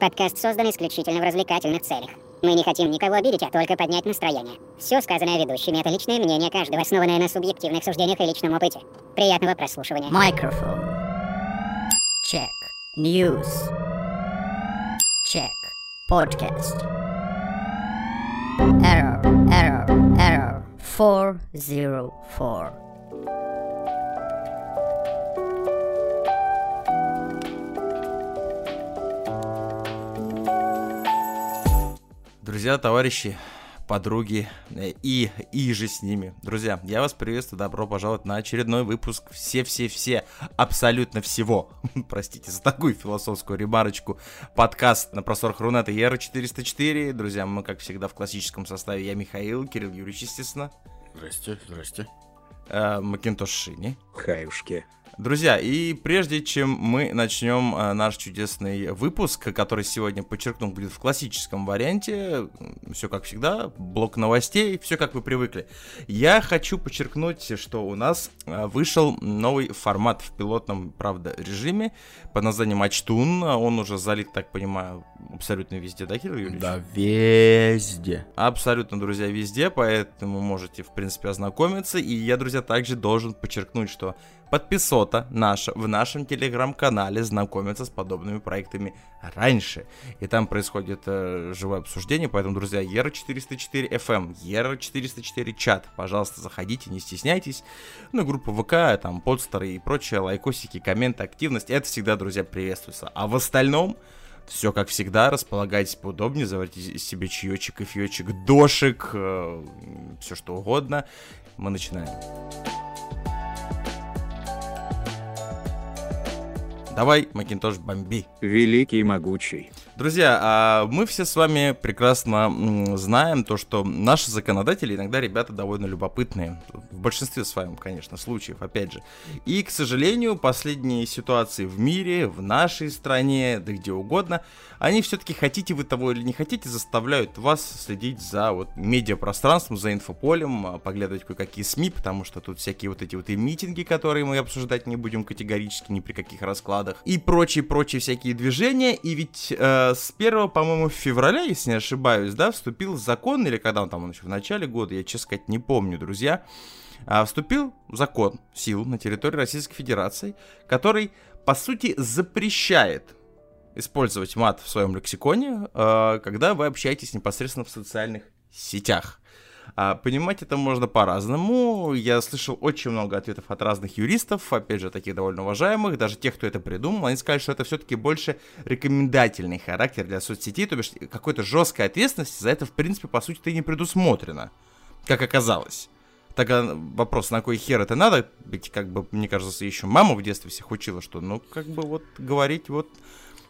Подкаст создан исключительно в развлекательных целях. Мы не хотим никого обидеть, а только поднять настроение. Все сказанное ведущими — это личное мнение каждого, основанное на субъективных суждениях и личном опыте. Приятного прослушивания. Microphone. Check. News. Check. Podcast. Error, error, error. 404. Друзья, товарищи, подруги э, и и же с ними. Друзья, я вас приветствую, добро пожаловать на очередной выпуск все-все-все, абсолютно всего. Простите за такую философскую ремарочку. Подкаст на просторах Рунета Ера 404. Друзья, мы, как всегда, в классическом составе. Я Михаил, Кирилл Юрьевич, естественно. Здрасте, здрасте. Э, Макинтош Шини. Хаюшки. Друзья, и прежде чем мы начнем э, наш чудесный выпуск, который сегодня, подчеркну, будет в классическом варианте, все как всегда, блок новостей, все как вы привыкли, я хочу подчеркнуть, что у нас э, вышел новый формат в пилотном, правда, режиме под названием Ачтун, он уже залит, так понимаю, абсолютно везде, да, Кирилл Юрьевич? Да везде. Абсолютно, друзья, везде, поэтому можете, в принципе, ознакомиться. И я, друзья, также должен подчеркнуть, что подписота наша в нашем телеграм-канале знакомится с подобными проектами раньше. И там происходит э, живое обсуждение, поэтому, друзья, ER404 FM, ER404 чат, пожалуйста, заходите, не стесняйтесь. Ну, группа ВК, там, подстеры и прочее, лайкосики, комменты, активность, это всегда, друзья, приветствуется. А в остальном... Все как всегда, располагайтесь поудобнее, заварите себе чаечек, кофеечек, дошик, э, все что угодно. Мы начинаем. Давай, Макинтош, бомби. Великий и могучий. Друзья, а мы все с вами прекрасно знаем то, что наши законодатели иногда ребята довольно любопытные. В большинстве с вами, конечно, случаев, опять же. И, к сожалению, последние ситуации в мире, в нашей стране, да где угодно, они все-таки, хотите вы того или не хотите, заставляют вас следить за вот медиапространством, за инфополем, а, поглядывать кое-какие СМИ, потому что тут всякие вот эти вот и митинги, которые мы обсуждать не будем категорически ни при каких раскладах, и прочие-прочие всякие движения, и ведь э, с 1, по-моему, февраля, если не ошибаюсь, да, вступил закон, или когда он там, он еще в начале года, я, честно сказать, не помню, друзья, а, вступил закон сил на территории Российской Федерации, который, по сути, запрещает использовать мат в своем лексиконе, э, когда вы общаетесь непосредственно в социальных сетях. А, понимать это можно по-разному. Я слышал очень много ответов от разных юристов, опять же, таких довольно уважаемых, даже тех, кто это придумал. Они сказали, что это все-таки больше рекомендательный характер для соцсетей, то бишь какой-то жесткой ответственности за это, в принципе, по сути-то и не предусмотрено, как оказалось. Тогда вопрос, на кой хер это надо? Ведь, как бы, мне кажется, еще мама в детстве всех учила, что, ну, как бы, вот, говорить, вот,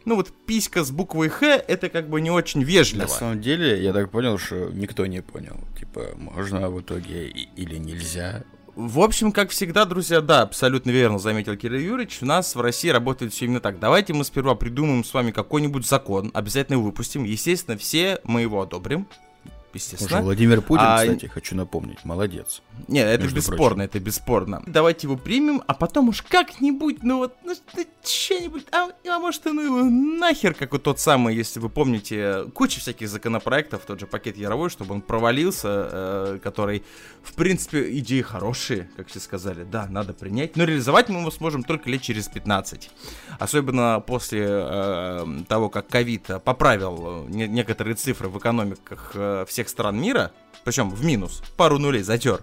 ну вот писька с буквой Х, это как бы не очень вежливо. На самом деле, я так понял, что никто не понял. Типа, можно в итоге или нельзя. В общем, как всегда, друзья, да, абсолютно верно заметил Кирилл Юрьевич, у нас в России работает все именно так. Давайте мы сперва придумаем с вами какой-нибудь закон, обязательно его выпустим, естественно, все мы его одобрим, естественно. Уже Владимир Путин, А, кстати, хочу напомнить, молодец. Нет, это бесспорно, прочим. это бесспорно. Давайте его примем, а потом уж как-нибудь, ну вот, ну что-нибудь, а, а может, ну его нахер, как вот тот самый, если вы помните, куча всяких законопроектов, тот же пакет Яровой, чтобы он провалился, э, который, в принципе, идеи хорошие, как все сказали, да, надо принять, но реализовать мы его сможем только лет через 15. Особенно после э, того, как ковид поправил э, не- некоторые цифры в экономиках э, всех стран мира, причем в минус, пару нулей затер.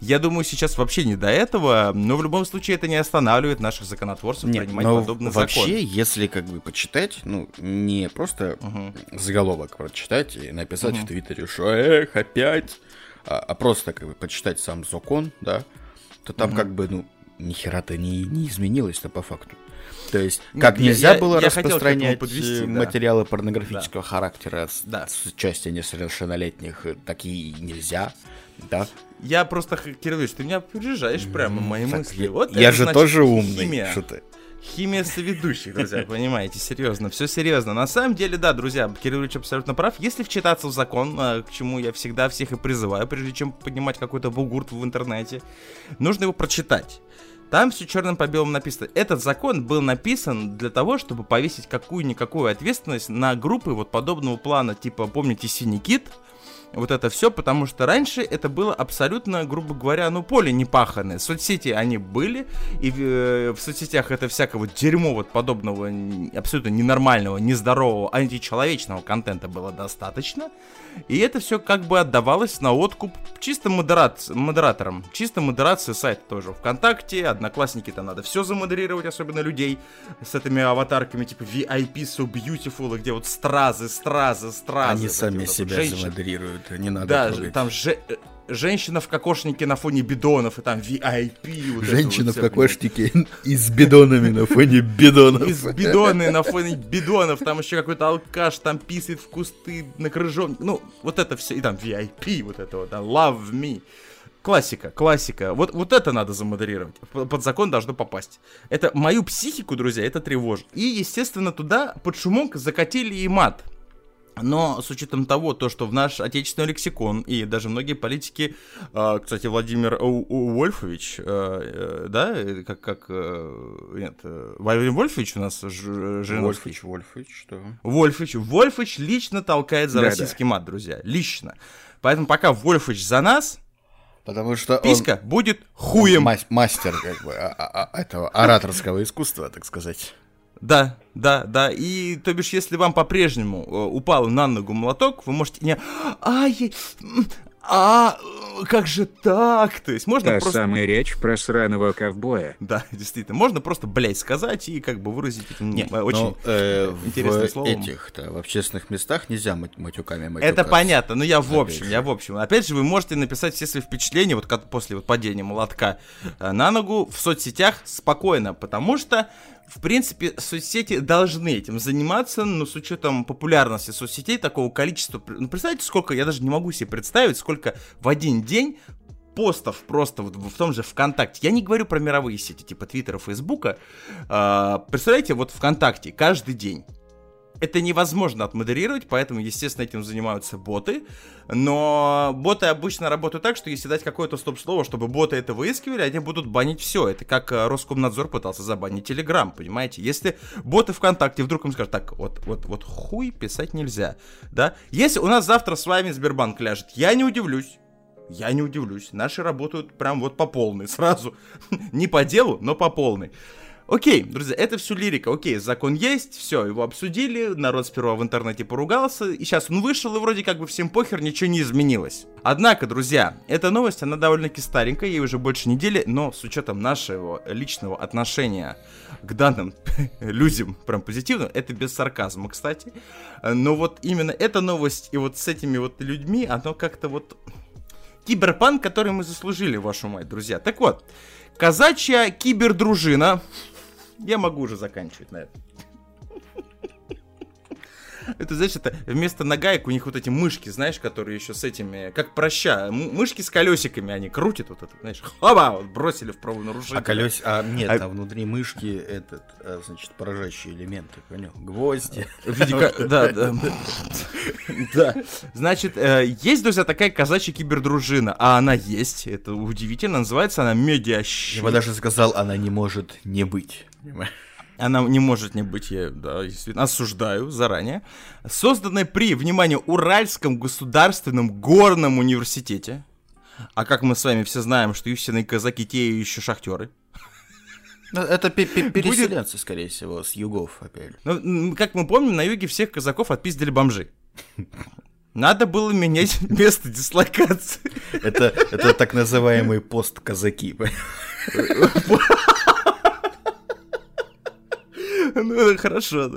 Я думаю, сейчас вообще не до этого, но в любом случае это не останавливает наших законотворцев Нет, принимать подобный вообще, закон. если как бы почитать, ну, не просто заголовок прочитать и написать в Твиттере, что эх, опять, а, а просто как бы почитать сам закон, да, то там как бы, ну, ни хера-то не, не изменилось-то по факту. То есть, Нет, как я- нельзя я- было я распространять подвести, э, да. материалы порнографического характера с, Да. с участием несовершеннолетних, э, такие нельзя, да. Я просто, Кирилл Ильич, ты меня опережаешь прямо мои Так, мысли. я, Вот я же значит тоже умный, химия. что ты. Химия соведущих, друзья, понимаете, серьезно, все серьезно. На самом деле, да, друзья, Кирилл Ильич абсолютно прав. Если вчитаться в закон, а, к чему я всегда всех и призываю, прежде чем поднимать какой-то бугурт в интернете, нужно его прочитать. Там все черным по белому написано. Этот закон был написан для того, чтобы повесить какую-никакую ответственность на группы вот подобного плана, типа, помните, Синий Кит? вот это все, потому что раньше это было абсолютно, грубо говоря, ну, поле не паханное. Соцсети они были, и э, в соцсетях это всякого дерьмо вот подобного абсолютно ненормального, нездорового, античеловечного контента было достаточно. И это все как бы отдавалось на откуп чисто модерат, модераторам. Чисто модерация сайта тоже. Вконтакте, Одноклассники там надо все замодерировать, особенно людей с этими аватарками типа VIP so beautiful, где вот стразы, стразы, стразы. Они сами вот себя женщины. замодерируют, не надо Да, трогать. там же э, женщина в кокошнике на фоне бидонов, и там VIP. вот Женщина вот в кокошнике и с бидонами на фоне бидонов. из бидоны на фоне бидонов, там еще какой-то алкаш там писает в кусты на крыжон. Ну, вот это все. И там VIP, вот это вот, да, love me. Классика, классика. Вот, вот это надо замодерировать. Под закон должно попасть. Это мою психику, друзья, это тревожит. И, естественно, туда под шумок закатили и мат. Но с учетом того, то, что в наш отечественный лексикон и даже многие политики, э, кстати, Владимир Вольфович, э, э, да, э, как, как нет, Владимир Вольфович у нас Жириновский. Вольфович, Вольфович, что? Вольфович. Вольфович лично толкает за Да-да. российский мат, друзья. Лично. Поэтому пока Вольфович за нас, Потому что он писька будет хуем. мас- мастер как бы а- а- а- этого ораторского искусства, так сказать. Да, да, да. И, то бишь, если вам по-прежнему э, упал на ногу молоток, вы можете не... Ай, а, как же так? То есть можно Та просто... самая речь про сраного ковбоя. Да, действительно. Можно просто, блядь, сказать и как бы выразить это ну, э, очень... Но, э, интересным в словом. этих-то, в общественных местах нельзя мат- матюками матюкаться. Это понятно, но я в общем, я в общем. Опять же, вы можете написать все свои впечатления, вот как после вот падения молотка э, на ногу в соцсетях спокойно, потому что, в принципе, соцсети должны этим заниматься, но с учетом популярности соцсетей, такого количества... Ну, представьте, сколько, я даже не могу себе представить, сколько в один день постов просто вот в том же ВКонтакте. Я не говорю про мировые сети, типа Твиттера, Фейсбука. А, представляете, вот ВКонтакте каждый день это невозможно отмодерировать, поэтому, естественно, этим занимаются боты. Но боты обычно работают так, что если дать какое-то стоп-слово, чтобы боты это выискивали, они будут банить все. Это как э, Роскомнадзор пытался забанить Телеграм, понимаете? Если боты ВКонтакте вдруг им скажут, так, вот, вот, вот хуй писать нельзя, да? Если у нас завтра с вами Сбербанк ляжет, я не удивлюсь. Я не удивлюсь. Наши работают прям вот по полной сразу. Не по делу, но по полной. Окей, друзья, это все лирика. Окей, закон есть, все, его обсудили, народ сперва в интернете поругался, и сейчас он вышел, и вроде как бы всем похер, ничего не изменилось. Однако, друзья, эта новость, она довольно-таки старенькая, ей уже больше недели, но с учетом нашего личного отношения к данным людям, прям позитивно, это без сарказма, кстати. Но вот именно эта новость и вот с этими вот людьми, оно как-то вот киберпанк, который мы заслужили, вашу мать, друзья. Так вот, казачья кибердружина. Я могу уже заканчивать на этом. Это, знаешь, это вместо нагаек у них вот эти мышки, знаешь, которые еще с этими, как проща, мышки с колесиками, они крутят вот это, знаешь, хаба, вот бросили в правонарушение. А колес... А, нет, А- а внутри мышки этот, а, значит, поражающие элементы, понял? Гвозди. Да, да. Да. Значит, э, есть, друзья, такая казачья кибердружина, а она есть, это удивительно, называется она медиащит. Я бы даже сказал, она не может не быть. Понимаешь? Она не может не быть, я да, осуждаю заранее. Созданная при, внимание, Уральском государственном горном университете. А как мы с вами все знаем, что истинные казаки те еще шахтеры. Ну, Это пе- пе- переселенцы, скорее всего, с югов опять. Ну, как мы помним, на юге всех казаков отпиздили бомжи. Надо было менять место дислокации. Это, это так называемые постказаки. Ну, хорошо.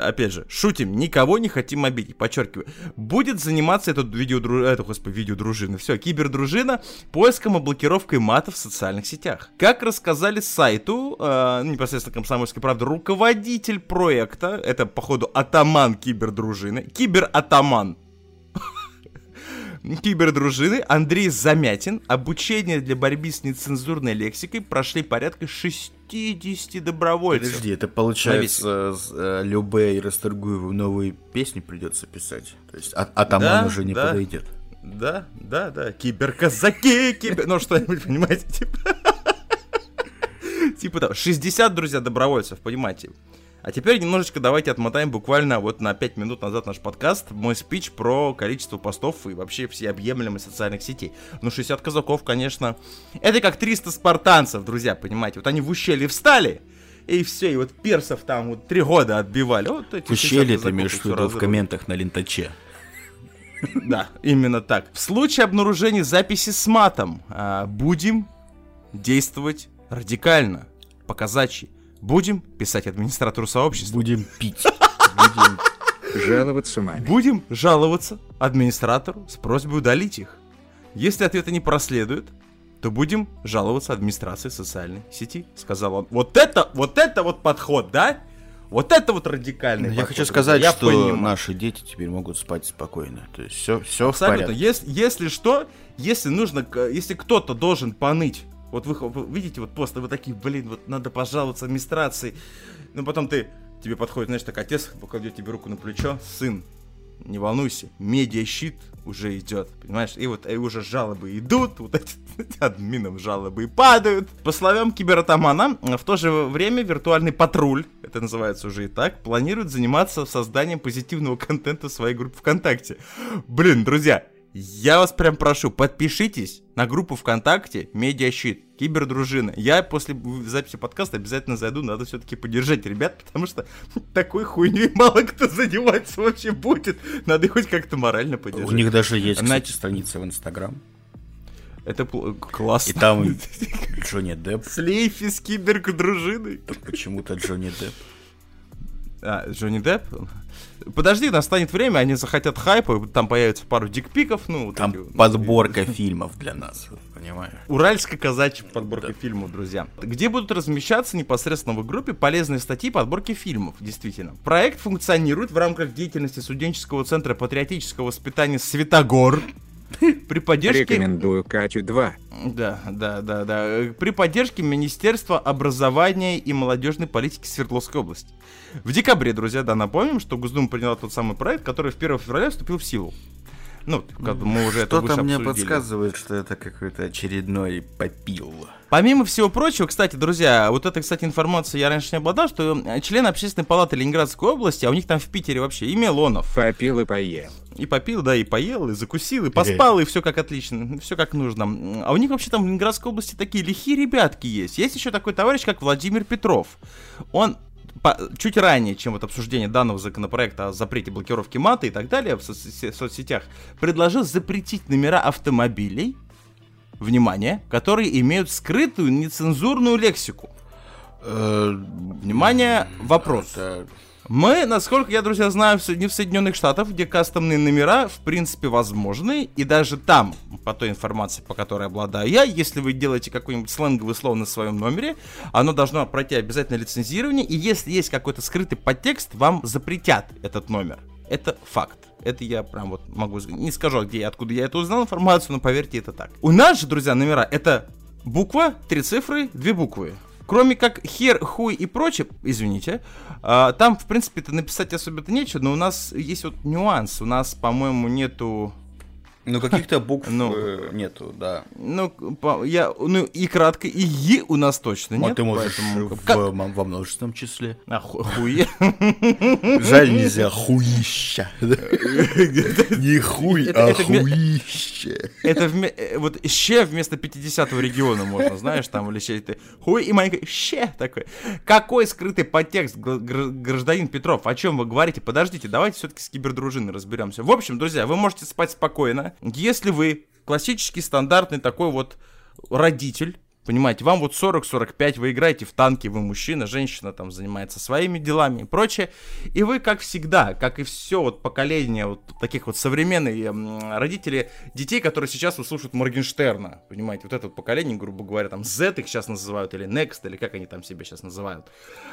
Опять же, шутим, никого не хотим обидеть, подчеркиваю. Будет заниматься этот видеодру... это, господи, видеодружина, все, кибердружина, поиском и блокировкой мата в социальных сетях. Как рассказали сайту, э, непосредственно комсомольской правды, руководитель проекта, это, походу, атаман кибердружины, кибератаман, кибердружины Андрей Замятин обучение для борьбы с нецензурной лексикой прошли порядка 60 добровольцев. Подожди, это получается, с, э, Любе и Расторгуеву новые песни придется писать. То есть а- атаман Да, уже не да. подойдет. Да, да, да, киберказаки, кибер... Ну, что-нибудь, понимаете, типа... Типа там 60, друзья, добровольцев, понимаете? А теперь немножечко давайте отмотаем буквально вот на 5 минут назад наш подкаст, мой спич про количество постов и вообще все объемлемые социальных сетей. Ну, 60 казаков, конечно, это как 300 спартанцев, друзья, понимаете? Вот они в ущелье встали, и все, и вот персов там вот три года отбивали. Вот эти 60 Ущелье ты имеешь в виду в комментах на лентаче. Да, именно так. В случае обнаружения записи с матом а, будем действовать радикально, по-казачьи. Будем писать администратору сообщества. Будем пить. Будем... Жаловаться маме. Будем жаловаться администратору с просьбой удалить их. Если ответа не проследует, то будем жаловаться администрации социальной сети, сказал он. Вот это, вот это вот подход, да? Вот это вот радикальный Ну, Я подход, хочу друзья. сказать, Я что понимаю. наши дети теперь могут спать спокойно. То есть все, все в Абсолютно. порядке. Если, если что, если нужно, если кто-то должен поныть, вот вы, видите, вот просто вы такие, блин, вот надо пожаловаться администрации, но потом ты, тебе подходит, знаешь, так отец покладет тебе руку на плечо, сын, не волнуйся, медиащит уже идет, понимаешь, и вот и уже жалобы идут, вот эти админам жалобы и падают. По словам кибератамана, в то же время виртуальный патруль, это называется уже и так, планирует заниматься созданием позитивного контента в своей группе ВКонтакте. Блин, друзья, я вас прям прошу, подпишитесь на группу ВКонтакте Медиащит, Кибердружина. Я после записи подкаста обязательно зайду, надо все-таки поддержать ребят, потому что такой хуйней мало кто заниматься вообще будет. Надо их хоть как-то морально поддержать. У них даже есть, кстати, Значит- страница в Инстаграм. Это классно. И там Джонни Депп. Слейф из кибердружины. Тут почему-то Джонни Депп. А, Джонни Депп? Подожди, настанет время, они захотят хайпа, там появится пару дикпиков, ну, Там вот. подборка фильмов для нас, понимаешь? Уральская казачья подборка фильмов, друзья. Где будут размещаться непосредственно в группе полезные статьи подборки фильмов, действительно. Проект функционирует в рамках деятельности студенческого центра патриотического воспитания «Светогор». При поддержке... Рекомендую Катю 2. Да, да, да, да. При поддержке Министерства образования и молодежной политики Свердловской области. В декабре, друзья, да, напомним, что Госдума приняла тот самый проект, который в 1 февраля вступил в силу. Ну, как бы мы уже это выше Что-то мне обсудили. подсказывает, что это какой-то очередной попил. Помимо всего прочего, кстати, друзья, вот эта, кстати, информация я раньше не обладал, что член общественной палаты Ленинградской области, а у них там в Питере вообще и Милонов, Попил и поел. и попил, да, и поел, и закусил, и поспал, и все как отлично, все как нужно. А у них вообще там в Ленинградской области такие лихие ребятки есть. Есть еще такой товарищ, как Владимир Петров. Он по- чуть ранее, чем вот обсуждение данного законопроекта о запрете блокировки мата и так далее в соц- соцсетях, предложил запретить номера автомобилей, внимание, которые имеют скрытую нецензурную лексику. Внимание, вопрос. Мы, насколько я, друзья, знаю, не в Соединенных Штатах, где кастомные номера, в принципе, возможны. И даже там, по той информации, по которой обладаю я, если вы делаете какой-нибудь сленговый слово на своем номере, оно должно пройти обязательно лицензирование. И если есть какой-то скрытый подтекст, вам запретят этот номер. Это факт. Это я прям вот могу... Не скажу, где откуда я это узнал информацию, но поверьте, это так. У нас же, друзья, номера это буква, три цифры, две буквы. Кроме как хер, хуй и прочее, извините, а, там, в принципе-то, написать особо-то нечего, но у нас есть вот нюанс. У нас, по-моему, нету... Ну, каких-то букв Ну. э, нету, да. Ну, я, ну, и кратко, и е у нас точно А нет. ты можешь поэтому- в- Как? во множественном числе. А, ху- хуе. Жаль, нельзя хуища. Не хуй, а хуище. Это э, вот ще вместо 50-го региона можно, знаешь, там или ще ты хуй и маленький ще такой. Какой скрытый подтекст, гр- гр- гражданин Петров? О чем вы говорите? Подождите, давайте все-таки с кибердружиной разберемся. В общем, друзья, вы можете спать спокойно, если вы классический стандартный такой вот родитель. Понимаете, вам вот 40-45, вы играете в танки, вы мужчина, женщина там занимается своими делами и прочее. И вы, как всегда, как и все вот поколение вот таких вот современных м, родителей детей, которые сейчас вот слушают Моргенштерна. Понимаете, вот это вот поколение, грубо говоря, там Z их сейчас называют, или Next, или как они там себя сейчас называют.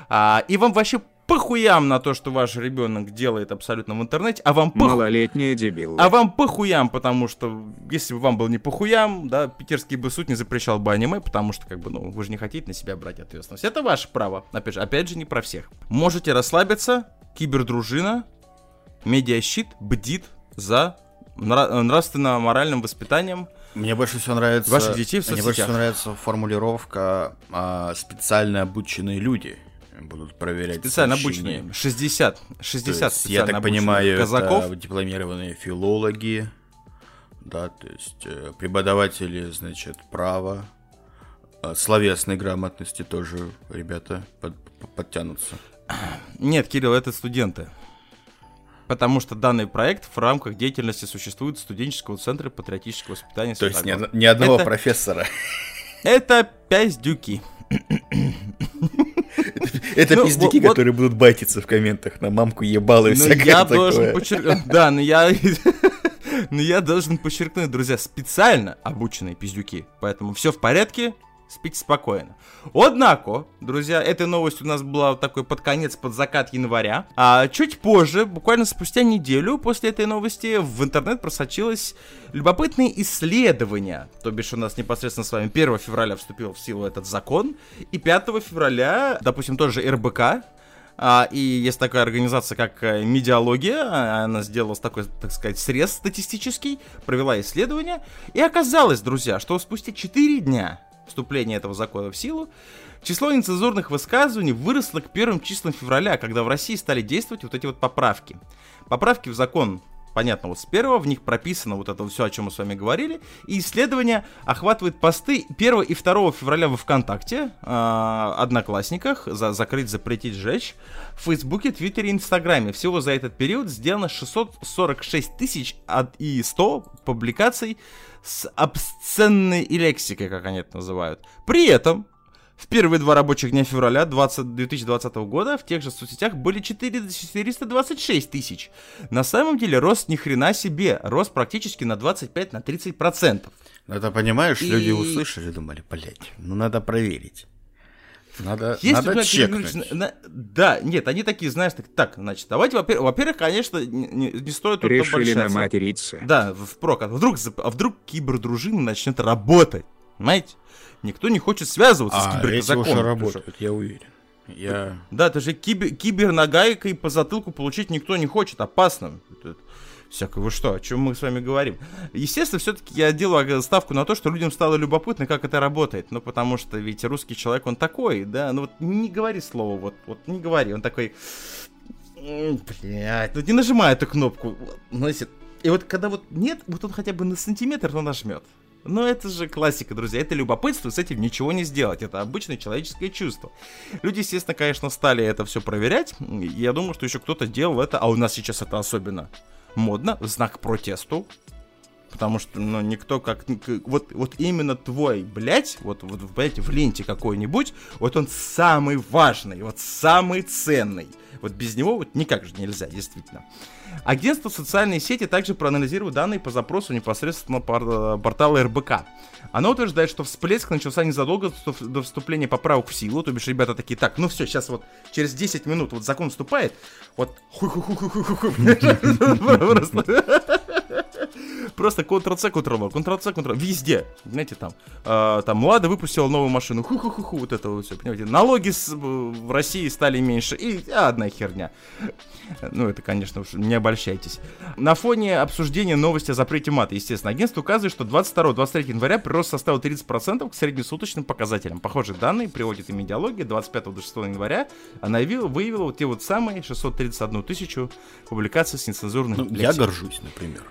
А, и вам вообще похуям на то, что ваш ребенок делает абсолютно в интернете, а вам похуй Малолетние дебилы. а вам похуям, потому что если бы вам было не похуям, да, питерский бы суд не запрещал бы аниме, потому что, как бы, ну, вы же не хотите на себя брать ответственность. Это ваше право. Опять же, опять же, не про всех. Можете расслабиться, кибердружина, медиащит бдит за нра- нравственно-моральным воспитанием Мне больше всего нравится... Ваших детей в Мне больше всего нравится формулировка а, «специально обученные люди» будут проверять Специально сообщения. обученные. 60. 60 То есть, я так понимаю, казаков. это дипломированные филологи, да, то есть э, преподаватели, значит, права, э, словесной грамотности тоже ребята под- под- подтянутся. Нет, Кирилл, это студенты. Потому что данный проект в рамках деятельности существует студенческого центра патриотического воспитания То есть ни, ни одного Это- профессора. Это пиздюки. Это Ну, пиздюки, вот- которые будут байтиться в комментах на мамку ебало и Ну, всякое я такое. должен. Да, но я... Но я должен подчеркнуть, друзья, специально обученные пиздюки. Поэтому все в порядке, спите спокойно. Однако, друзья, эта новость у нас была такой под конец, под закат января. А чуть позже, буквально спустя неделю после этой новости, в интернет просочилось любопытное исследование. То бишь у нас непосредственно с вами 1 февраля вступил в силу этот закон. И 5 февраля, допустим, тоже РБК, а, и есть такая организация, как э, Медиалогия, а, она сделала такой, так сказать, срез статистический, провела исследование, и оказалось, друзья, что спустя 4 дня вступления этого закона в силу, число нецензурных высказываний выросло к первым числам февраля, когда в России стали действовать вот эти вот поправки. Поправки в закон понятно, вот с первого в них прописано вот это все, о чем мы с вами говорили, и исследование охватывает посты 1 и 2 февраля во ВКонтакте, э, Одноклассниках, за, закрыть, запретить, сжечь, в Фейсбуке, Твиттере Инстаграме. Всего за этот период сделано 646 тысяч и 100 публикаций с обсценной лексикой, как они это называют. При этом в первые два рабочих дня февраля 20, 2020 года в тех же соцсетях были 4 426 тысяч. На самом деле рост ни хрена себе, рост практически на 25 на 30 процентов. Ну, Это, понимаешь, люди И- услышали, думали, блять, ну надо проверить. Надо, Если, надо блядь, чекнуть. На- да, нет, они такие, знаешь, так, так значит, давайте, во-первых, во-первых, конечно, не, не- стоит тут Решили наматериться. Да, впрок. А вдруг, а вдруг кибердружина начнет работать? Понимаете? Никто не хочет связываться с А, эти киберказаком. уже Ты что? работают, я уверен. Я... Да, это же кибер, кибернагайкой по затылку получить никто не хочет, опасно. Всякое, вы что, о чем мы с вами говорим? Естественно, все-таки я делаю ставку на то, что людям стало любопытно, как это работает. Ну, потому что ведь русский человек, он такой, да, ну вот не говори слово, вот, вот не говори, он такой... «М, Блядь, ну не нажимай эту кнопку. Знаете, и вот когда вот нет, вот он хотя бы на сантиметр, но нажмет. Но это же классика, друзья, это любопытство, с этим ничего не сделать, это обычное человеческое чувство. Люди, естественно, конечно, стали это все проверять. Я думаю, что еще кто-то делал это, а у нас сейчас это особенно модно, в знак протесту. Потому что, ну, никто как... Вот, вот именно твой, блядь, вот, вот, блядь, в ленте какой-нибудь, вот он самый важный, вот самый ценный. Вот без него вот никак же нельзя, действительно. Агентство социальные сети также проанализирует данные по запросу непосредственно пор- портала РБК. Оно утверждает, что всплеск начался незадолго до вступления поправок в силу, то бишь ребята такие, так, ну все, сейчас вот через 10 минут вот закон вступает, вот хуй-хуй-хуй-хуй-хуй-хуй. Просто- Просто Ctrl-C, Ctrl-V, Ctrl-C, Ctrl Везде, знаете, там. а, там Лада выпустила новую машину. Ху-ху-ху-ху, вот это вот все, понимаете. Налоги с- в России стали меньше. И а, одна херня. Ну, это, конечно, уж не обольщайтесь. На фоне обсуждения новости о запрете мата, естественно, агентство указывает, что 22-23 января прирост составил 30% к среднесуточным показателям. Похожие данные приводит и медиалогия 25 до 6 января. Она явила- выявила вот те вот самые 631 тысячу публикаций с нецензурной Ну, я горжусь, например.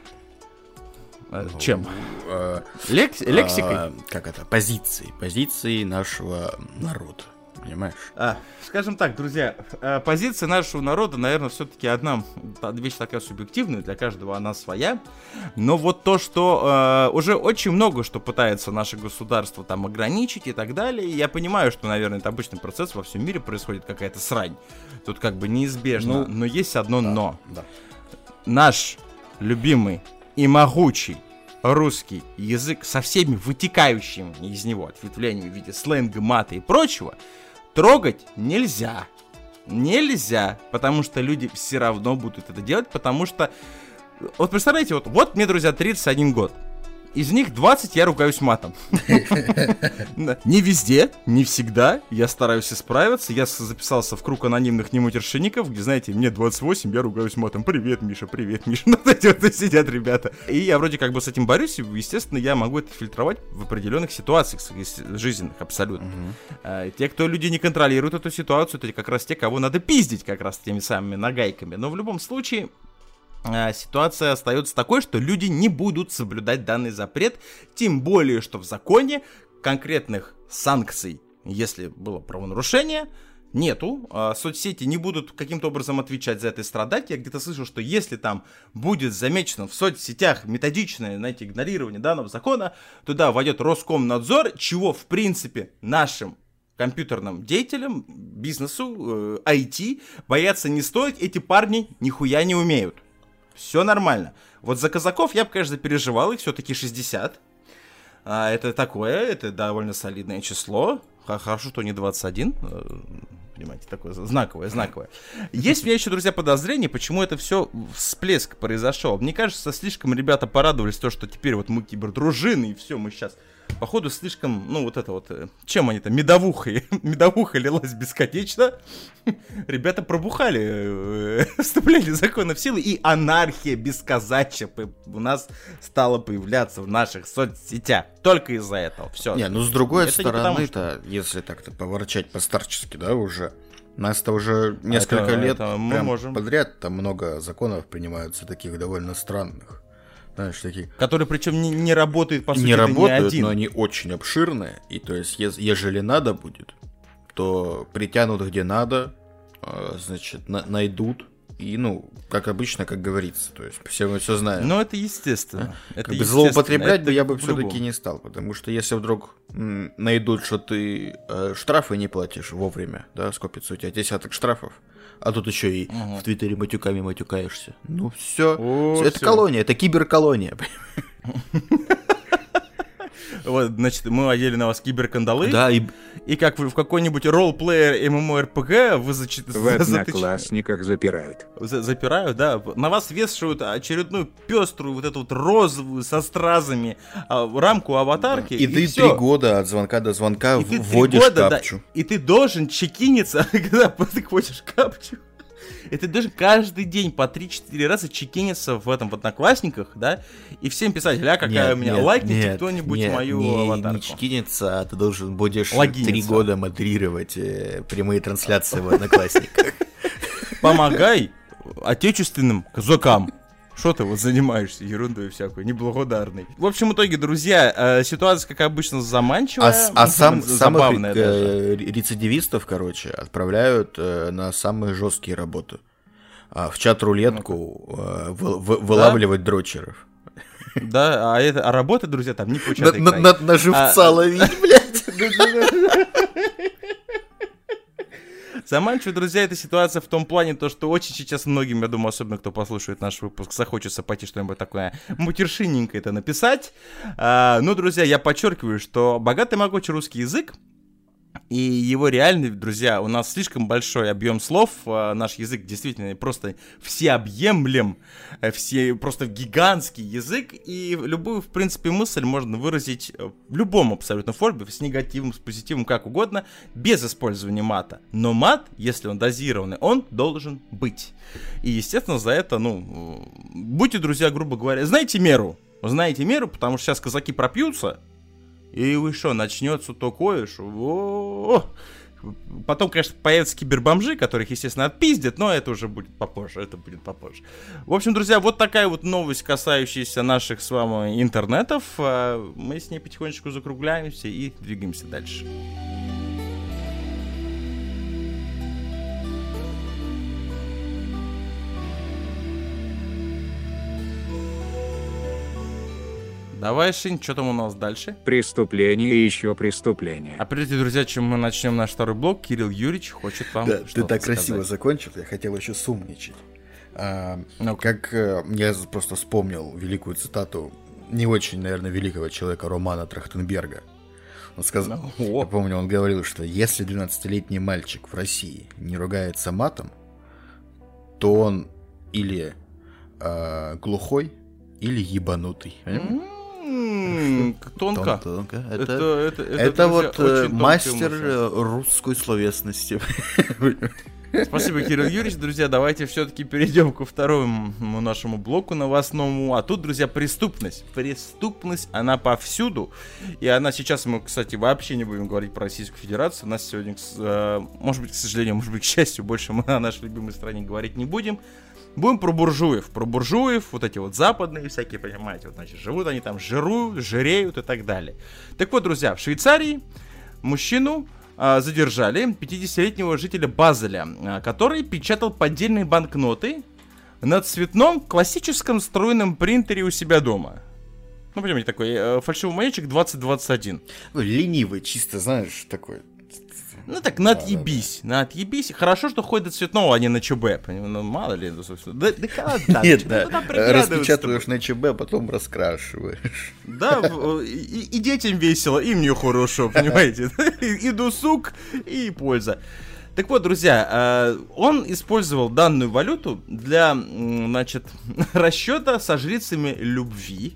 Э, Чем? Э, Лекс- лексикой? а, как это? Позицией. Позицией нашего народа. Понимаешь? А, скажем так, друзья, э, позиция нашего народа, наверное, все-таки одна вещь такая субъективная, для каждого она своя. Но вот то, что э, уже очень много что пытается наше государство там ограничить и так далее, я понимаю, что, наверное, это обычный процесс, во всем мире происходит какая-то срань. Тут как бы неизбежно, Ну, но есть одно но. Да. Наш любимый и могучий русский язык со всеми вытекающими из него ответвлениями в виде сленга, мата и прочего, трогать нельзя. Нельзя, потому что люди все равно будут это делать, потому что... Вот представляете, вот, вот мне, друзья, 31 год. Из них 20 я ругаюсь матом. Не везде, не всегда. Я стараюсь исправиться. Я записался в круг анонимных немутершинников, где, знаете, мне 28, я ругаюсь матом. Привет, Миша, привет, Миша. Ну, эти вот сидят ребята. И я вроде как бы с этим борюсь, и, естественно, я могу это фильтровать в определенных ситуациях жизненных, абсолютно. А, Те, кто люди не контролируют эту ситуацию, это как раз те, кого надо пиздить как раз теми самыми нагайками. Но в любом случае, ситуация остается такой, что люди не будут соблюдать данный запрет, тем более, что в законе конкретных санкций, если было правонарушение, нету. А, Соцсети не будут каким-то образом отвечать за это и страдать. Я где-то слышал, что если там будет замечено в соцсетях методичное, знаете, игнорирование данного закона, туда войдет Роскомнадзор, чего, в принципе, нашим компьютерным деятелям, бизнесу, э, IT бояться не стоит, эти парни нихуя не умеют. Все нормально. Вот за казаков я бы, конечно, переживал, их все-таки 60. А, это такое, это довольно солидное число. Хорошо, что не 21. э, Понимаете, такое знаковое, знаковое. Есть у меня еще, друзья, подозрение, почему это все всплеск произошел. Мне кажется, слишком ребята порадовались то, что теперь вот мы кибердружины, и все, мы сейчас Походу, слишком, ну, вот это вот, э, чем они там, медовухой, медовуха лилась бесконечно. Ребята пробухали э, вступление закона в силу, и анархия по- у нас стала появляться в наших соцсетях. Только из-за этого. Все. Не, ну с другой Это стороны-то, если так-то поворчать по-старчески, да, уже. Нас-то уже несколько Это- лет это мы можем. подряд там много законов принимаются таких довольно странных. Знаешь, таких Который причем не, не работает, по сути, не работают, один. но они очень обширные. И то есть, ес- ежели надо будет, то притянут где надо, а, значит, на- найдут. И, ну, как обычно, как говорится, то есть все мы все знаем. Но это естественно. Это Как бы естественно, злоупотреблять это бы я бы все-таки не стал, потому что если вдруг найдут, что ты э, штрафы не платишь вовремя, да, скопится у тебя десяток штрафов, а тут еще и в Твиттере матюками матюкаешься. Ну все, О, это всё. колония, это киберколония. Вот, значит, мы одели на вас киберкандалы. Да, и И как вы в какой-нибудь ролл-плеер MMORPG вы зачи- В одноклассниках запирают. за- запирают, да, на вас вешают очередную пеструю, вот эту вот розовую со стразами а, рамку аватарки. и ты три года от звонка до звонка вводишь года, да, капчу. и ты должен чекиниться, когда ты хочешь капчу. Ты должен каждый день по 3-4 раза чекиниться в этом в одноклассниках, да, и всем писать, ля, какая Нет, у меня, нет, лайкните нет, кто-нибудь нет, мою не, аватарку. Не чекиниться, а ты должен будешь Логиниться. три года модерировать э, прямые трансляции в Одноклассниках. Помогай отечественным казакам. Что ты вот занимаешься ерундой всякой, неблагодарной. В общем итоге, друзья, э, ситуация, как обычно, заманчивая. А, а сам, самых даже. э, рецидивистов, короче, отправляют э, на самые жесткие работы. А, в чат-рулетку вы- вы- вылавливать дрочеров. Да, а, это, а работа, друзья, там не по На, на- на- на живца А- ловить, блядь. Заманчивая, друзья, эта ситуация в том плане, то, что очень сейчас многим, я думаю, особенно кто послушает наш выпуск, захочется пойти что-нибудь такое мутершинненькое это написать. А, ну, друзья, я подчеркиваю, что богатый могучий русский язык и его реальный, друзья, у нас слишком большой объем слов, а, наш язык действительно просто всеобъемлем, э, все, просто гигантский язык, и любую, в принципе, мысль можно выразить э, в любом абсолютно форме, с негативом, с позитивом, как угодно, без использования мата. Но мат, если он дозированный, он должен быть. И, естественно, за это, ну, будьте, друзья, грубо говоря, знаете меру, знаете меру, потому что сейчас казаки пропьются, и вы что, начнется такое, что... о, Потом, конечно, появятся кибербомжи, которых, естественно, отпиздят, но это уже будет попозже, это будет попозже. В общем, друзья, вот такая вот новость, касающаяся наших с вами интернетов. А, Мы с ней потихонечку закругляемся и двигаемся дальше. Давай, Шинь, что там у нас дальше? Преступление и еще преступление. А прежде, друзья, чем мы начнем наш второй блок, Кирилл Юрьевич хочет вам Да, ты так красиво сказать. закончил, я хотел еще сумничать. А, Ну-ка. как э, я просто вспомнил великую цитату не очень, наверное, великого человека Романа Трахтенберга. Он сказал, Ну, я помню, он говорил, что если 12-летний мальчик в России не ругается матом, то он или э, глухой, или ебанутый. Понимаешь? Тонко. Тонко. Это, Это, это, это, вот э, мастер э, русской словесности. Спасибо, Кирилл Юрьевич. Друзья, давайте все-таки перейдем ко второму нашему блоку новостному. А тут, друзья, преступность. Преступность, она повсюду. И она сейчас, мы, кстати, вообще не будем говорить про Российскую Федерацию. У нас сегодня, э, может быть, к сожалению, может быть, к счастью, больше мы о нашей любимой стране говорить не будем. Будем про буржуев. Про буржуев, вот эти вот западные всякие, понимаете, вот, значит, живут они там, жируют, жиреют и так далее. Так вот, друзья, в Швейцарии мужчину а, задержали 50-летнего жителя Базеля, а, который печатал поддельные банкноты на цветном классическом струйном принтере у себя дома. Ну, понимаете, такой э, фальшивый маячек 2021. Ну, Ленивый, чисто, знаешь, такой. Ну так, на отъебись, на отъебись. Хорошо, что ходит до цветного, а не на ЧБ. Ну, мало ли, ну, собственно. Да, да когда? Нет, да. Распечатываешь на ЧБ, а потом раскрашиваешь. Да, в- и, и детям весело, и мне хорошо, понимаете? И, досуг, и польза. Так вот, друзья, э, он использовал данную валюту для, значит, расчета со жрицами любви.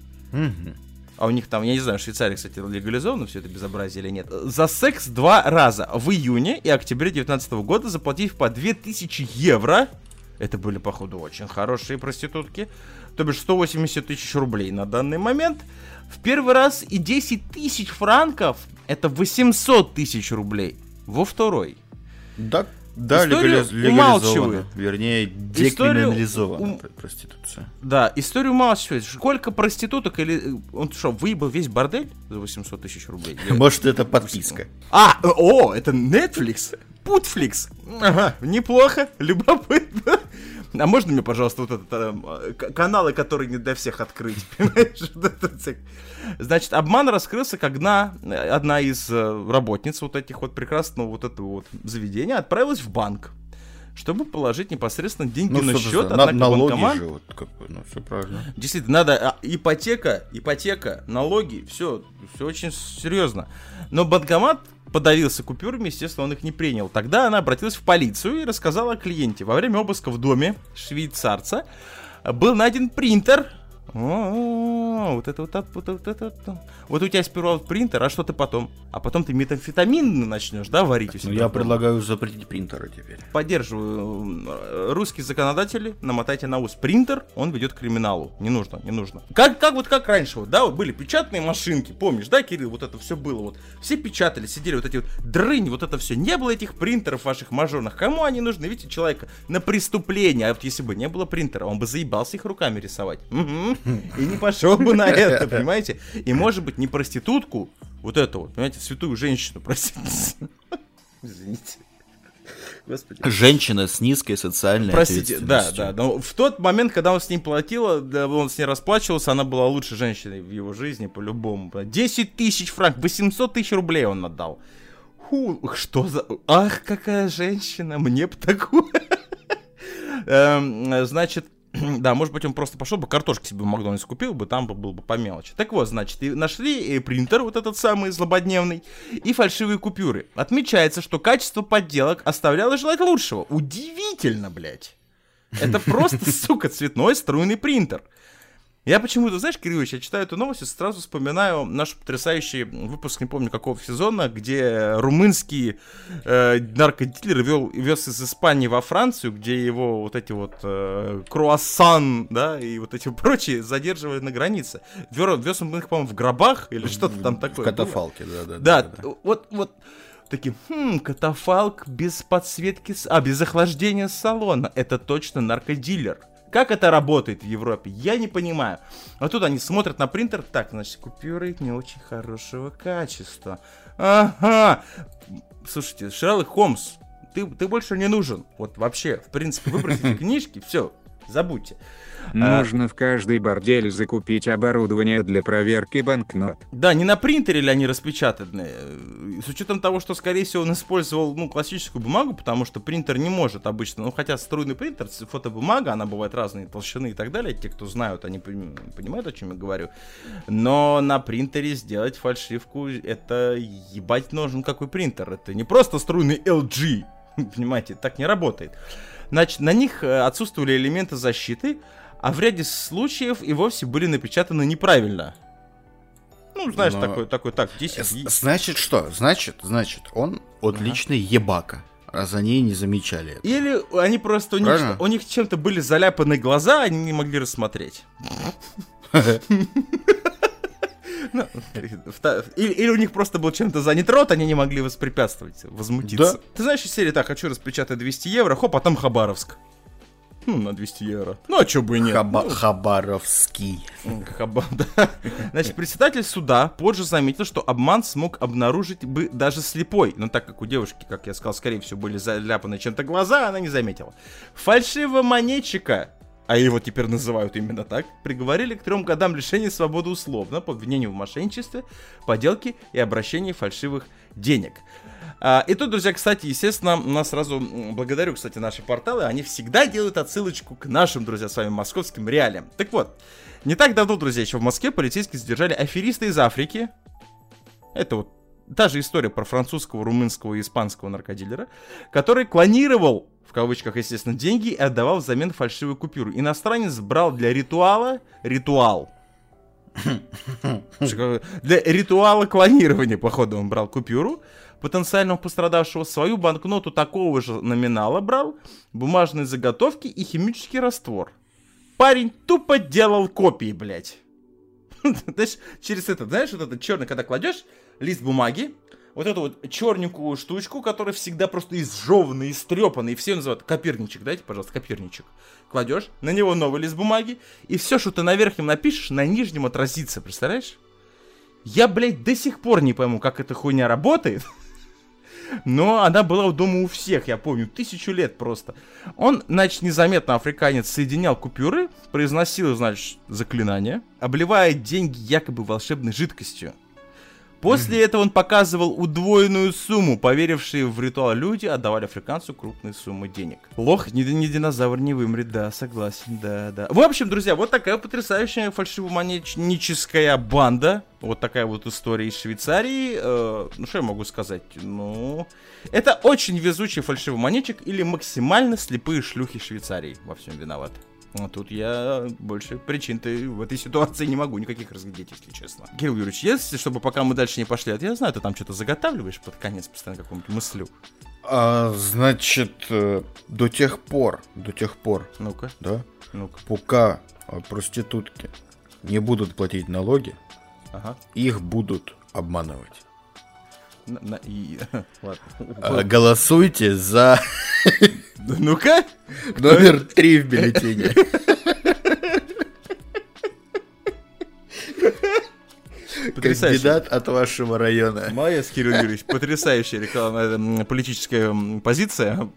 А у них там, я не знаю, в Швейцарии, кстати, легализовано все это безобразие или нет. За секс два раза. В июне и октябре 2019 года заплатив по 2000 евро. Это были, походу, очень хорошие проститутки. То бишь 180 тысяч рублей на данный момент. В первый раз и 10 тысяч франков. Это 800 тысяч рублей. Во второй. Да, да, Историю легализ-. Вернее, Историю декриминализована пр- проституция. Да, историю умалчивает. Сколько проституток или... э, Он что, выебал весь бордель за 800 тысяч рублей? Может, это подписка. А, э, о, это Netflix. Путфликс. Ага, неплохо, любопытно. А можно мне, пожалуйста, вот этот э, к- каналы, которые не для всех открыть, понимаешь? Значит, обман раскрылся, когда э, одна из э, работниц вот этих вот прекрасного вот этого вот заведения отправилась в банк, чтобы положить непосредственно деньги Ну, на счет, на- налоги банкомат- же, вот, как бы, ну, все правильно. Действительно, надо а, ипотека, ипотека, налоги, все, все очень серьезно. Но банкомат подавился купюрами, естественно, он их не принял. Тогда она обратилась в полицию и рассказала о клиенте. Во время обыска в доме швейцарца был найден принтер. О, вот это вот, так, вот, вот это вот. У тебя сперва принтер, а что ты потом? А потом ты метамфетамин начнешь, да, варить у Ну, себя я дома? предлагаю запретить принтеры теперь. Поддерживаю. э, Русские законодатели, намотайте на ус принтер, он ведет к криминалу. Не нужно, не нужно. Как, как вот как раньше, вот, да, вот были печатные машинки, помнишь, да, Кирилл, вот это все было, вот. Все печатали, сидели, вот эти вот дрынь, вот это все. Не было этих принтеров ваших мажорных. Кому они нужны? Видите, человека на преступление. А вот если бы не было принтера, он бы заебался их руками рисовать. Мгм. И не пошел бы на это, понимаете? И может быть не проститутку, вот эту вот, понимаете, святую женщину, простите. Извините. Господи. Женщина с низкой социальной Простите, да, да. Но в тот момент, когда он с ним платил, да, он с ней расплачивался, она была лучшей женщиной в его жизни, по-любому. 10 тысяч франк, 800 тысяч рублей он отдал. Ху, что за... Ах, какая женщина, мне бы такую. Эм, Значит, да, может быть, он просто пошел бы картошки себе в Макдональдс купил бы, там бы был бы по мелочи. Так вот, значит, и нашли э, принтер, вот этот самый злободневный, и фальшивые купюры. Отмечается, что качество подделок оставляло желать лучшего. Удивительно, блядь. Это просто, сука, цветной струйный принтер. Я почему-то, знаешь, Кириллович, я читаю эту новость и сразу вспоминаю наш потрясающий выпуск, не помню какого сезона, где румынский э, наркодилер вел, вез из Испании во Францию, где его вот эти вот э, круассан, да, и вот эти прочие задерживали на границе. Вер- Вез он их, по-моему, в гробах или что-то там В такое. было. катафалке, да, да. Да, да. т- вот, вот такие, хм, катафалк без подсветки, а, без охлаждения салона. Это точно наркодилер. Как это работает в Европе, я не понимаю. А тут они смотрят на принтер, так, значит, купюры не очень хорошего качества. Ага. Слушайте, Шерлок Холмс, ты, ты больше не нужен. Вот вообще, в принципе, выбросите книжки, все, забудьте. Нужно в каждый бордель закупить оборудование для проверки банкнот. Да, не на принтере ли они распечатаны. С учетом того, что, скорее всего, он использовал, ну, классическую бумагу, потому что принтер не может обычно, ну, хотя струйный принтер, фотобумага, она бывает разной толщины и так далее, те, кто знают, они пон- понимают, о чем я говорю. Но на принтере сделать фальшивку, это ебать нужен какой принтер. Это не просто струйный LG, понимаете, так не работает. Значит, на них э, отсутствовали элементы защиты, а в ряде случаев и вовсе были напечатаны неправильно. Ну, знаешь, Но- такой, такой, так, 10 С- яиц. Значит что? Значит, значит, он отличный ебака. Раз они не замечали это. Или они просто, у них, Правильно. у них чем-то были заляпаны глаза, они не могли рассмотреть. Ну, Или, у них просто был чем-то занят рот, они не могли воспрепятствовать, возмутиться. Ты знаешь, из серии так, хочу распечатать 200 евро, хоп, а там Хабаровск. Ну, на 200 евро. Ну, а чё бы и нет. Хаба- Ну, Хабаровский. Хаба- да. Значит, председатель суда позже заметил, что обман смог обнаружить бы даже слепой. Но так как у девушки, как я сказал, скорее всего, были заляпаны чем-то глаза, она не заметила. Фальшивого монетчика, а его теперь называют именно так, приговорили к трем годам лишения свободы условно по обвинению в мошенничестве, подделке и обращении фальшивых денег. А, и тут, друзья, кстати, естественно, нас сразу благодарю, кстати, наши порталы, они всегда делают отсылочку к нашим, друзья, с вами московским реалиям. Так вот, не так давно, друзья, еще в Москве полицейские задержали афериста из Африки. Это вот та же история про французского, румынского и испанского наркодилера, который клонировал, в кавычках, естественно, деньги и отдавал взамен фальшивую купюру. Иностранец брал для ритуала ритуал. Для ритуала клонирования, походу, он брал купюру, потенциального пострадавшего свою банкноту такого же номинала брал, бумажные заготовки и химический раствор. Парень тупо делал копии, блядь. Знаешь, через это, знаешь, вот это черный, когда кладешь лист бумаги, вот эту вот черненькую штучку, которая всегда просто изжеванная, истрепанная, и все называют копирничек, дайте, пожалуйста, копирничек. Кладешь, на него новый лист бумаги, и все, что ты на верхнем напишешь, на нижнем отразится, представляешь? Я, блядь, до сих пор не пойму, как эта хуйня работает. Но она была дома у всех, я помню, тысячу лет просто. Он, значит, незаметно африканец соединял купюры, произносил, значит, заклинание, обливая деньги якобы волшебной жидкостью. После этого он показывал удвоенную сумму. Поверившие в ритуал люди отдавали африканцу крупные суммы денег. Лох, ни, ни динозавр не вымрет, да, согласен, да, да. В общем, друзья, вот такая потрясающая фальшивомонетническая банда. Вот такая вот история из Швейцарии. Э, ну, что я могу сказать? Ну, это очень везучий фальшивомонетчик или максимально слепые шлюхи Швейцарии во всем виноваты. А тут я больше причин-то в этой ситуации не могу никаких разглядеть, если честно. Кирилл Юрьевич, если, чтобы пока мы дальше не пошли, а я знаю, ты там что-то заготавливаешь под конец постоянно какую-нибудь мыслю. А, значит, э, до тех пор, до тех пор, Ну-ка, да, ну-ка. пока э, проститутки не будут платить налоги, Ага. их будут обманывать. На- и... А, Голосуйте за Ну-ка. номер три в бюллетене. Потрясающе. Кандидат от вашего района. Молодец, Кирилл Юрьевич. Потрясающая рекламная м, политическая позиция.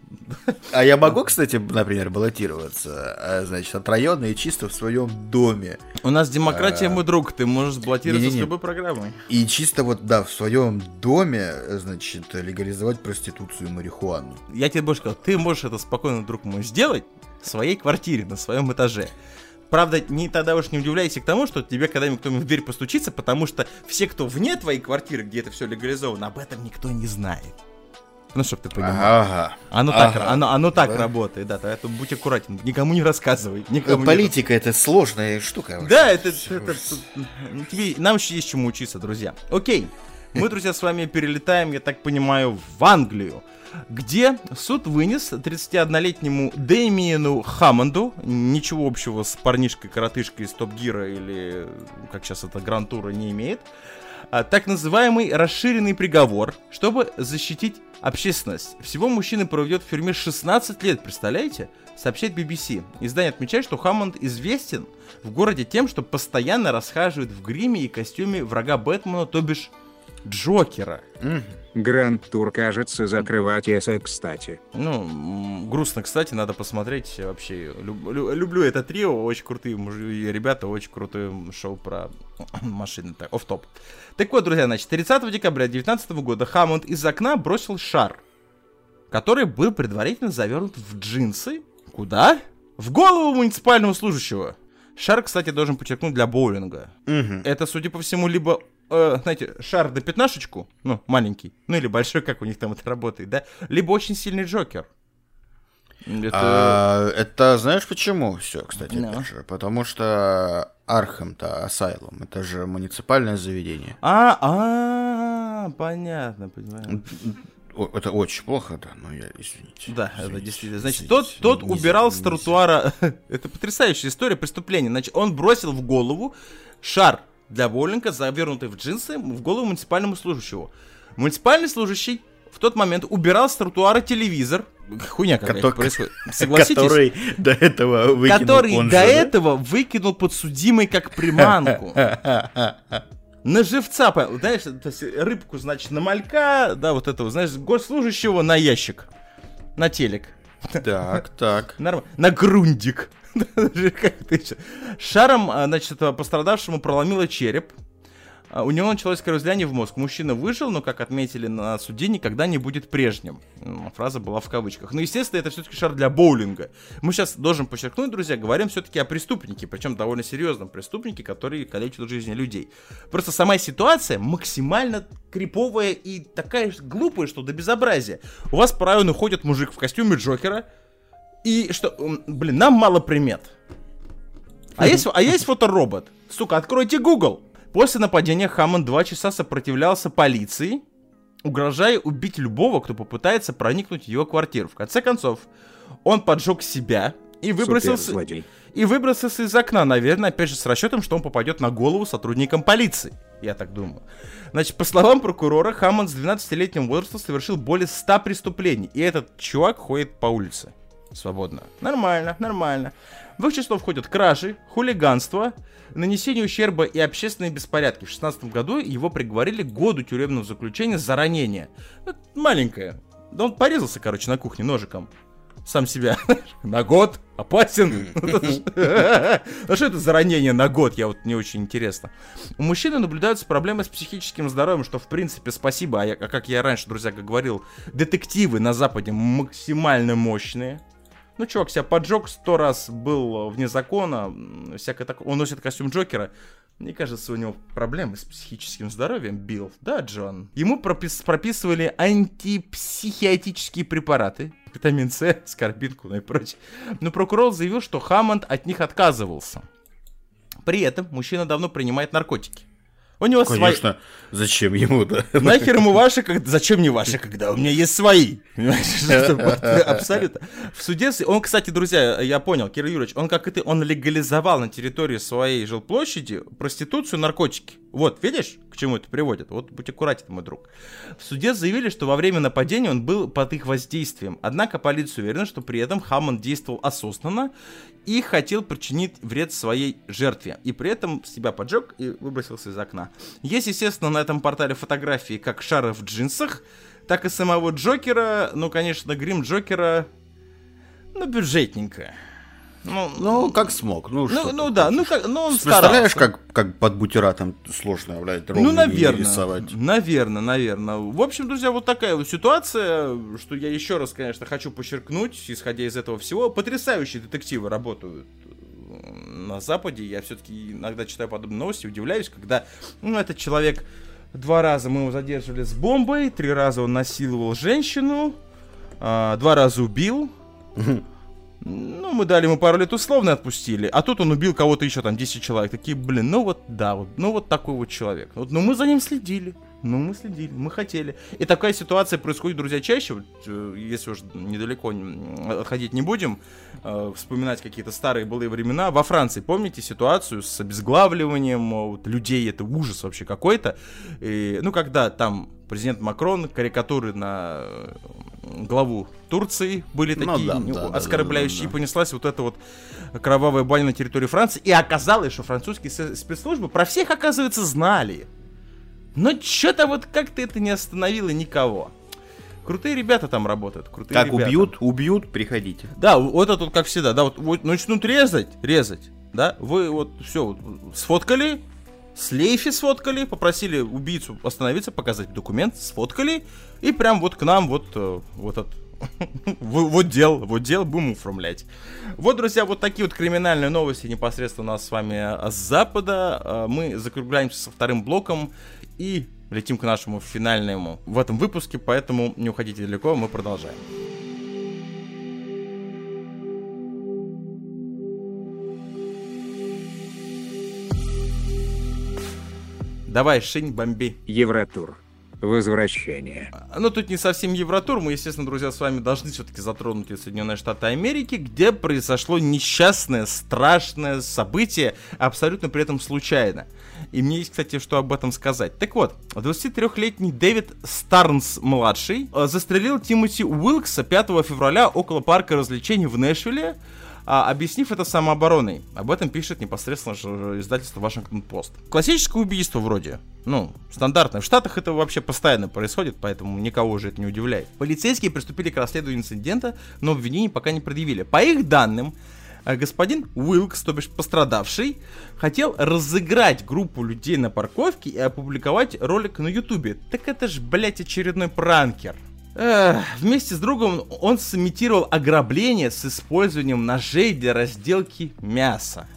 А я могу, кстати, например, баллотироваться, а, значит, от района и чисто в своем доме. У нас демократия, мой друг. Ты можешь сблокироваться с Не-не-не. любой программой. И чисто вот, да, в своем доме, значит, легализовать проституцию и марихуану. Я тебе больше сказал, ты можешь это спокойно, друг мой, сделать в своей квартире, на своем этаже. Правда, не тогда уж не удивляйся к тому, что тебе когда-нибудь кто-нибудь в дверь постучится, потому что все, кто вне твоей квартиры, где это все легализовано, об этом никто не знает. Ну, чтоб ты понимал. Ага. Оно так, Ага. оно, оно так Да. работает, да, поэтому будь аккуратен, никому не рассказывай. Никому не Политика это сложная штука. Да, это, это- ну, тебе, нам еще есть чему учиться, друзья. Окей, мы, друзья, с вами перелетаем, я так понимаю, в Англию, где суд вынес 31-летнему Дэмиену Хаммонду, ничего общего с парнишкой-коротышкой из Топ Гира или, как сейчас это, Грантура не имеет, а, так называемый расширенный приговор, чтобы защитить общественность. Всего мужчина проведет в тюрьме 16 лет, представляете? Сообщает BBC. Издание отмечает, что Хаммонд известен в городе тем, что постоянно расхаживает в гриме и костюме врага Бэтмена, то бишь Джокера. Гранд Тур, кажется, закрывать кстати. Ну, грустно, кстати, надо посмотреть вообще. Люб- лю- люблю это трио, очень крутые мужи- ребята, очень крутое шоу про машины, так, оф-топ. Так вот, друзья, значит, 30 декабря 2019 года Хаммонд из окна бросил шар, который был предварительно завернут в джинсы. Куда? В голову муниципального служащего. Шар, кстати, должен подчеркнуть для боулинга. Мгм. Это, судя по всему, либо, э, знаете, шар до пятнашечку, ну, маленький, ну или большой, как у них там это работает, да, либо очень сильный Джокер. Это... А, это знаешь почему все, кстати, Ну. опять же? Потому что Архем-то, Асайлом? Это же муниципальное заведение. А, а, понятно, понимаю. Это очень плохо, да, но я, извините. Да, это действительно. Значит, извините, тот, тот не- убирал не- с тротуара. это потрясающая история преступления. Значит, он бросил в голову шар для боулинга, завернутый в джинсы, в голову муниципальному служащему. Муниципальный служащий в тот момент убирал с тротуара телевизор. Хуйня какая Котор- происходит. Согласитесь? Который до этого выкинул который он до же, да? этого выкинул подсудимый как приманку. На живца, знаешь, рыбку, значит, на малька, да, вот этого, знаешь, госслужащего на ящик, на телек. Так, так. Нормально. На грундик. Шаром, а, значит, пострадавшему проломило череп. А, У него началось кровоизлияние в мозг. Мужчина выжил, но, как отметили на суде, никогда не будет прежним. Фраза была в кавычках. Но, естественно, это все-таки шар для боулинга. Мы сейчас должен подчеркнуть, друзья, говорим все-таки о преступнике, причем довольно серьезном преступнике, который калечит жизни людей. Просто сама ситуация максимально криповая и такая глупая, что до безобразия. У вас по району ходит мужик в костюме Джокера, и что, блин, нам мало примет. А есть, а есть фоторобот? Сука, откройте Google. После нападения Хаммонд два часа сопротивлялся полиции, угрожая убить любого, кто попытается проникнуть в его квартиру. В конце концов, он поджег себя и выбросился, и выбросился из окна, наверное, опять же с расчетом, что он попадет на голову сотрудникам полиции. Я так думаю. Значит, по словам прокурора, Хаммонд с 12-летним возрастом совершил более 100 преступлений. И этот чувак ходит по улице. Свободно. Нормально, нормально. В их число входят кражи, хулиганство, нанесение ущерба и общественные беспорядки. В 16 году его приговорили к году тюремного заключения за ранение. Это маленькое. Да он порезался, короче, на кухне ножиком. Сам себя. На год? Опасен? Ну что это за ранение на год? Я вот не очень интересно. У мужчины наблюдаются проблемы с психическим здоровьем, что в принципе спасибо. А, я- а как я раньше, друзья, как говорил, детективы на Западе максимально мощные. Ну, чувак себя поджег, сто раз был вне закона, всякое такое. Он носит костюм Джокера. Мне кажется, у него проблемы с психическим здоровьем, Билл. Да, Джон? Ему пропис- прописывали антипсихиатические препараты, витамин С, скорбинку, ну и прочее. Но прокурор заявил, что Хаммонд от них отказывался. При этом мужчина давно принимает наркотики. У него свои... Конечно, зачем ему, да? Нахер ему ваши, как... зачем мне ваши, когда у меня есть свои? Абсолютно. В суде, он, кстати, друзья, я понял, Кирилл Юрьевич, он как и ты, он легализовал на территории своей жилплощади проституцию, наркотики. Вот, видишь, к чему это приводит? Вот будь аккуратен, мой друг. В суде заявили, что во время нападения он был под их воздействием. Однако полиция уверена, что при этом Хаммонд действовал осознанно и хотел причинить вред своей жертве. И при этом себя поджег и выбросился из окна. Есть, естественно, на этом портале фотографии как шара в джинсах, так и самого Джокера. Ну, конечно, грим Джокера, ну, бюджетненько. Ну, Ну, как смог. Ну, ну, ну да, ну, как, ну он Представляешь, старался. как, как под бутератом сложно, блядь, Ну, наверное. рисовать. Наверное, наверное. В общем, друзья, вот такая вот ситуация, что я еще раз, конечно, хочу подчеркнуть, исходя из этого всего. Потрясающие детективы работают э, на Западе. Я все-таки иногда читаю подобные новости, удивляюсь, когда, ну, этот человек два раза мы его задерживали с бомбой, три раза он насиловал женщину, а, два раза убил. Ну, мы дали ему пару лет условно отпустили, а тут он убил кого-то еще, там, 10 человек. Такие, блин, ну вот, да, вот, ну вот такой вот человек. Вот, ну мы за ним следили, ну мы следили, мы хотели. И такая ситуация происходит, друзья, чаще, э, если уж недалеко отходить не будем, э, вспоминать какие-то старые былые времена. Во Франции, помните ситуацию с обезглавливанием э, вот, людей, это ужас вообще какой-то. И, ну, когда там президент Макрон, карикатуры на главу Турции были Ну такие ну, да, да, оскорбляющие, да, да, да. и понеслась вот эта вот кровавая баня на территории Франции, и оказалось, что французские спецслужбы про всех, оказывается, знали. Но что-то вот как-то это не остановило никого. Крутые ребята там работают, крутые Как ребята. убьют, убьют, приходите. Да, вот это вот как всегда, да, вот, вот начнут резать, резать, да, вы вот все вот, сфоткали, с Лейфи сфоткали, попросили убийцу остановиться, показать документ, сфоткали, и прям вот к нам вот, э, вот от вот дел, вот дел будем оформлять. Вот, друзья, вот такие вот криминальные новости непосредственно у нас с вами с запада. Э, Мы закругляемся со вторым блоком и летим к нашему финальному в этом выпуске, поэтому не уходите далеко, мы продолжаем. Давай, Шинь, бомби. Евротур. Возвращение. Ну, тут не совсем Евротур. Мы, естественно, друзья, с вами должны все-таки затронуть Соединенные Штаты Америки, где произошло несчастное, страшное событие, абсолютно при этом случайно. И мне есть, кстати, что об этом сказать. Так вот, 23-летний Дэвид Старнс-младший э, застрелил Тимоти Уилкса 5 февраля около парка развлечений в Нэшвилле, а, объяснив это самообороной. Об этом пишет непосредственно издательство Вашингтон Пост. Классическое убийство вроде. Ну, стандартное. В Штатах это вообще постоянно происходит, поэтому никого уже это не удивляет. Полицейские приступили к расследованию инцидента, но обвинений пока не предъявили. По их данным, э, господин Уилкс, то бишь пострадавший, хотел разыграть группу людей на парковке и опубликовать ролик на ютубе. Так это ж, блять, очередной пранкер. Вместе с другом он сымитировал ограбление с использованием ножей для разделки мяса.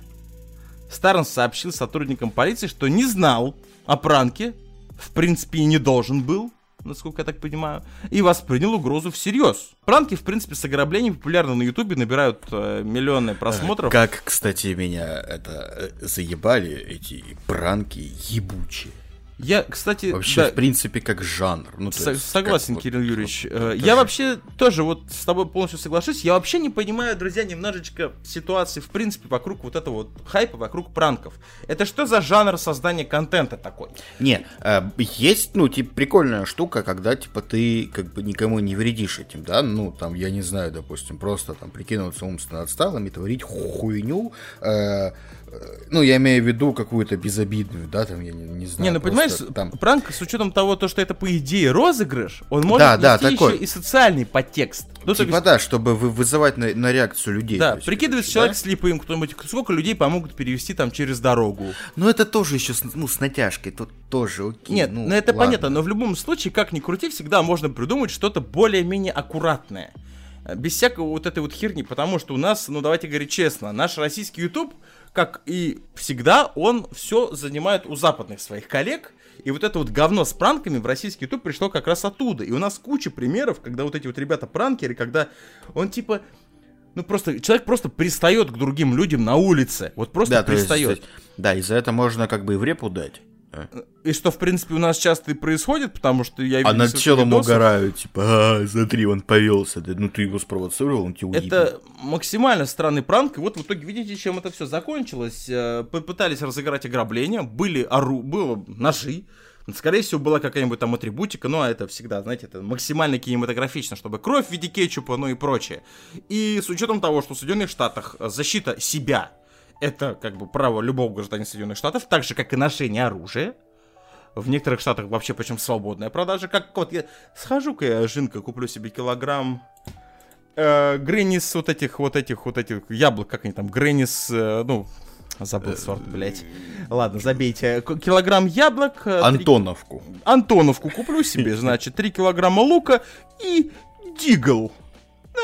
Старнс сообщил сотрудникам полиции, что не знал о пранке, в принципе и не должен был, насколько я так понимаю, и воспринял угрозу всерьез. Пранки, в принципе, с ограблением популярны на Ютубе, набирают э, миллионы просмотров. Как, кстати, меня это э, заебали эти пранки ебучие. Я, кстати, Вообще, да, в принципе, как жанр. Ну, Со- есть, согласен, как вот- Кирилл Юрьевич. вот Э, это я вообще тоже вот с тобой полностью соглашусь. Я вообще не понимаю, друзья, немножечко ситуации, в принципе, вокруг вот этого вот хайпа, вокруг пранков. Это что за жанр создания контента такой? Не, э, есть, ну, типа, прикольная штука, когда, типа, ты, как бы, никому не вредишь этим, да, ну, там, я не знаю, допустим, просто, там, прикинуться умственно отсталым и творить хуйню, э, э, ну, я имею в виду какую-то безобидную, да, там, я не, не знаю. не, ну просто понимаешь, там... пранк с учетом того, то, что это по идее розыгрыш, он может Да, да, такой. еще и социальный подтекст. Ну, Типа, есть, да, чтобы вы- вызывать на, на реакцию людей. да, есть, прикидывается короче, человек да? слепым, кто-нибудь, сколько людей помогут перевести там через дорогу. Ну, это тоже еще, с- ну, с натяжкой, тут тоже окей. Нет, ну, ну это ладно. понятно, но в любом случае, как ни крути, всегда можно придумать что-то более-менее аккуратное. Без всякого вот этой вот херни, потому что у нас, ну давайте говорить честно, наш российский YouTube, как и всегда, он все занимает у западных своих коллег, и вот это вот говно с пранками в российский YouTube пришло как раз оттуда. И у нас куча примеров, когда вот эти вот ребята пранкеры, когда он типа, ну просто, человек просто пристает к другим людям на улице, вот просто Да, то есть, пристает. да, и за это можно как бы и в репу дать. А. И что, в принципе, у нас часто и происходит, потому что я А над челом видосов. угорают, типа, а, смотри, он повелся. Да, ну ты его спровоцировал, он тебя уебет. Это максимально странный пранк, и вот в итоге видите, чем это все закончилось. Э, Попытались разыграть ограбление, были ору... было ножи, Скорее всего, была какая-нибудь там атрибутика, но это всегда, знаете, это максимально кинематографично, чтобы кровь в виде кетчупа, ну и прочее. И с учетом того, что в Соединенных Штатах защита себя это как бы право любого гражданина Соединенных Штатов, так же, как и ношение оружия. В некоторых штатах вообще причем свободная продажа. Как вот я схожу-ка я, Жинка, куплю себе килограмм э, Греннис вот этих, вот этих, вот этих яблок, как они там, Греннис, э, ну, забыл сорт, блядь. Ладно, забейте. Килограмм яблок. э, Антоновку. Антоновку куплю себе, значит, 3 килограмма лука и дигл.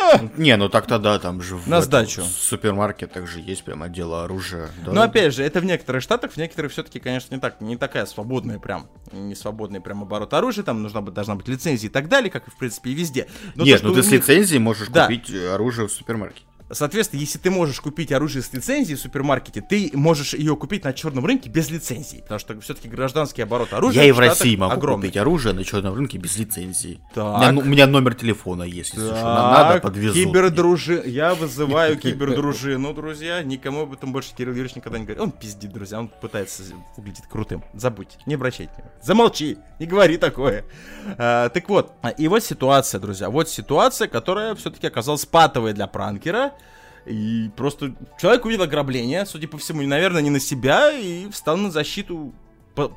Не, ну так-то да, там же в На этом, сдачу. в супермаркетах же есть прям отдел оружия. Да. Но опять же, это в некоторых штатах, в некоторых все-таки, конечно, не так, не такая свободная прям, не свободный прям оборот оружия, там нужна быть, должна быть лицензия и так далее, как и в принципе и везде. Но Нет, то, ну ты с них- лицензией можешь Да. купить э, оружие в супермаркете. Соответственно, если ты можешь купить оружие с лицензией в супермаркете, ты можешь ее купить на черном рынке без лицензии. Потому что все-таки гражданский оборот оружия Я и в России могу огромный. купить оружие на черном рынке без лицензии. Так. У меня, ну, у меня номер телефона есть, если что. На- Надо, Так, подвезу. Кибердружи... Я вызываю кибердружину, друзья. Никому об этом больше Кирилл Юрьевич никогда не говорит. Он пиздит, друзья. Он пытается выглядеть крутым. Забудьте, не обращайте внимания. Замолчи, не говори такое. А, так вот, и вот ситуация, друзья. Вот ситуация, которая все-таки оказалась патовой для пранкера. И просто человек увидел ограбление, судя по всему, наверное, не на себя, и встал на защиту по-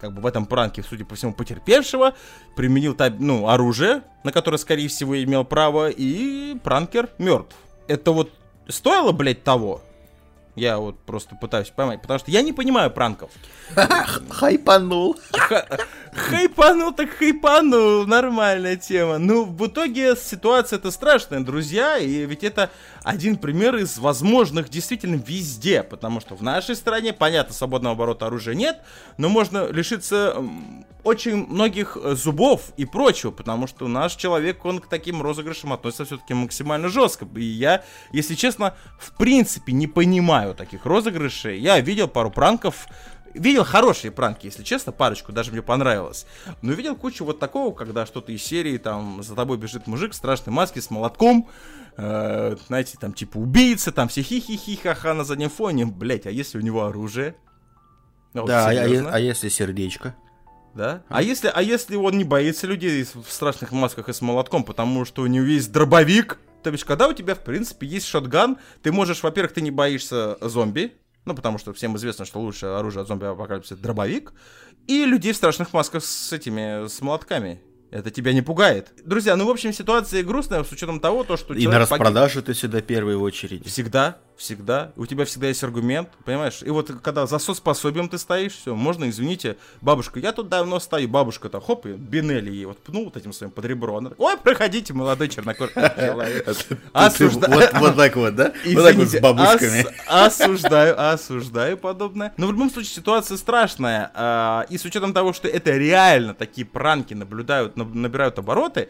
как бы в этом пранке, судя по всему, потерпевшего, применил ну, оружие, на которое, скорее всего, имел право, и пранкер мертв. Это вот стоило, блядь, того? Я вот просто пытаюсь поймать, потому что я не понимаю пранков. Хайпанул. Ха- Хайпанул так хайпанул, нормальная тема. Ну, в итоге ситуация это страшная, друзья, и ведь это один пример из возможных действительно везде, потому что в нашей стране, понятно, свободного оборота оружия нет, но можно лишиться очень многих э, зубов и прочего, потому что наш человек, он к таким розыгрышам относится все-таки максимально жестко. И я, если честно, в принципе не понимаю таких розыгрышей. Я видел пару пранков, видел хорошие пранки, если честно, парочку, даже мне понравилось. Но видел кучу вот такого, когда что-то из серии, там, за тобой бежит мужик в страшной маске с молотком, э, знаете, там, типа, убийца, там, все хи-хи-хи, ха-ха на заднем фоне, блять, а если у него оружие? Ну, вот Да, а, а если сердечко? Да? А если, а если он не боится людей в страшных масках и с молотком, потому что у него есть дробовик? То бишь, когда у тебя, в принципе, есть шотган, ты можешь, во-первых, ты не боишься зомби, ну, потому что всем известно, что лучшее оружие от зомби апокалипсиса — это дробовик, и людей в страшных масках с этими, с молотками. Это тебя не пугает. Друзья, ну, в общем, ситуация грустная с учетом того, то, что И на человек погиб. ты всегда первый в очереди. Всегда, всегда. У тебя всегда есть аргумент, понимаешь? И вот когда за соцпособием ты стоишь, все, можно, извините, бабушка, я тут давно стою, бабушка-то, хоп, и Бинелли ей вот пнул вот этим своим под ребро. Она ой, проходите, молодой чернокожий человек. Вот, так вот, да? Вот так вот с бабушками. ос- осуждаю, осуждаю подобное. Но в любом случае ситуация страшная. а, И с учетом того, что это реально такие пранки наблюдают, наб- набирают обороты,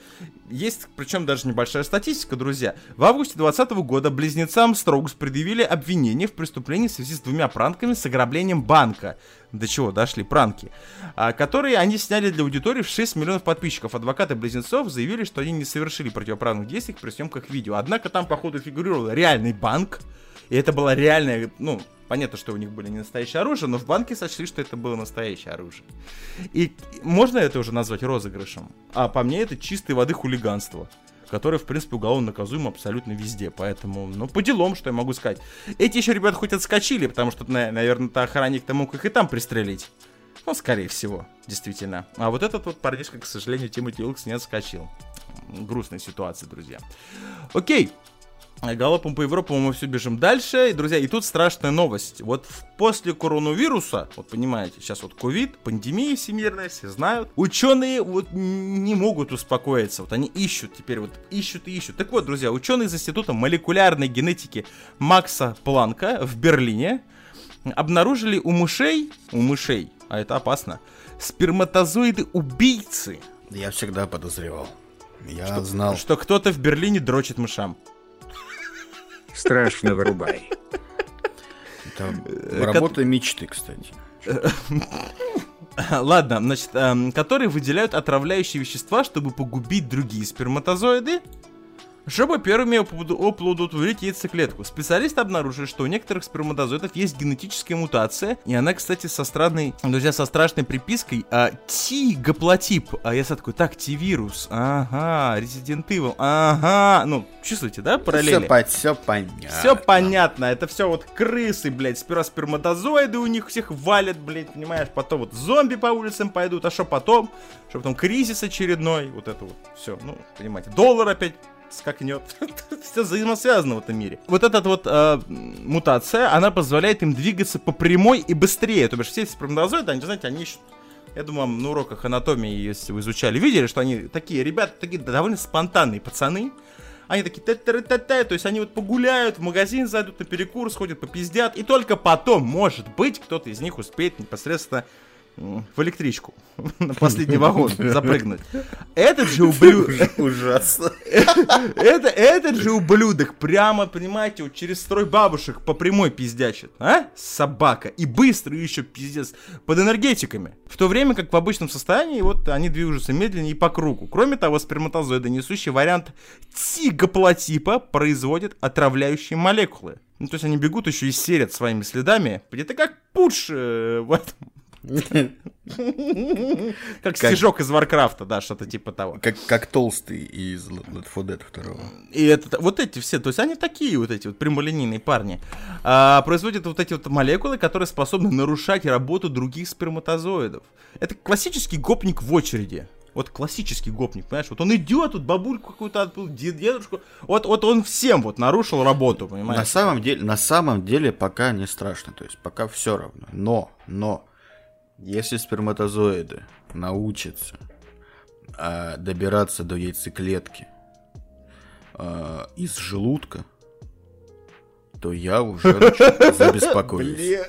есть, причем даже небольшая статистика, друзья. В августе 2020 года близнецам Строгс предъявили обвинение в преступлении в связи с двумя пранками с ограблением банка. До чего дошли пранки. а, которые они сняли для аудитории в 6 миллионов подписчиков. Адвокаты близнецов заявили, что они не совершили противоправных действий при съемках видео. Однако там, походу, фигурировал реальный банк. И это было реальное, ну, понятно, что у них были не настоящее оружие, но в банке сочли, что это было настоящее оружие. И можно это уже назвать розыгрышем? А по мне это чистой воды хулиганство которое, в принципе, уголовно наказуемо абсолютно везде. Поэтому, ну, по делам, что я могу сказать. Эти еще ребята хоть отскочили, потому что, на- наверное-то охранник-то мог их и там пристрелить. Ну, скорее всего, действительно. А вот этот вот парнишка, к сожалению, Тимоти Уилкс не отскочил. Грустная ситуация, друзья. Окей. Галопом по Европам мы все бежим дальше. И, друзья, и тут страшная новость. Вот после коронавируса, вот понимаете, сейчас вот ковид, пандемия всемирная, все знают. Ученые вот не могут успокоиться. Вот они ищут теперь, вот ищут и ищут. Так вот, друзья, ученые из Института молекулярной генетики Макса Планка в Берлине обнаружили у мышей, у мышей, а это опасно, сперматозоиды убийцы. Я всегда подозревал. Я знал. Что кто-то в Берлине дрочит мышам. Страшно вырубай. Это Э, работа мечты, кстати. Ладно, значит, эм, которые выделяют отравляющие вещества, чтобы погубить другие сперматозоиды, чтобы первыми оплодотворить яйцеклетку. Специалисты обнаружили, что у некоторых сперматозоидов есть генетическая мутация, и она, кстати, со странной, друзья, со страшной припиской а, T-гаплотип. А я такой, так, T-вирус, ага, Resident Evil, ага, ну, чувствуете, да, параллели? Все, понятно. Все понятно, это все вот крысы, блядь, сперва сперматозоиды у них всех валят, блядь, понимаешь, потом вот зомби по улицам пойдут, а что потом? Что потом кризис очередной, вот это вот все, ну, понимаете, доллар опять скакнет. все взаимосвязано в этом мире. Вот эта вот э, мутация, она позволяет им двигаться по прямой и быстрее. То бишь все эти сперматозоиды, они, знаете, они ищут я думаю, на уроках анатомии, если вы изучали, видели, что они такие ребята, такие довольно спонтанные пацаны. Они такие та та та та то есть они вот погуляют, в магазин зайдут на перекур, сходят, попиздят, и только потом, может быть, кто-то из них успеет непосредственно в электричку на последний вагон запрыгнуть. Этот же ублюдок, Ужасно. это, этот же ублюдок прямо, понимаете, вот через строй бабушек по прямой пиздячит, а? Собака. И быстро еще пиздец под энергетиками. В то время как в обычном состоянии вот они движутся медленнее и по кругу. Кроме того, сперматозоиды, несущий вариант тигоплотипа, производят отравляющие молекулы. Ну, то есть они бегут еще и серят своими следами. Где-то как пуш э, в этом. Как стежок из Варкрафта, да, что-то типа того. Как, как толстый из Left 4 Dead 2. И это, вот эти все, то есть они такие вот эти вот прямолинейные парни, а, производят вот эти вот молекулы, которые способны нарушать работу других сперматозоидов. Это классический гопник в очереди. Вот классический гопник, понимаешь? Вот он идет, тут бабульку какую-то отбыл, дед- дедушку. Вот, вот он всем вот нарушил работу, понимаешь? На самом деле, на самом деле пока не страшно, то есть пока все равно. Но, но, если сперматозоиды научатся а, добираться до яйцеклетки а, из желудка, то я уже забеспокоюсь.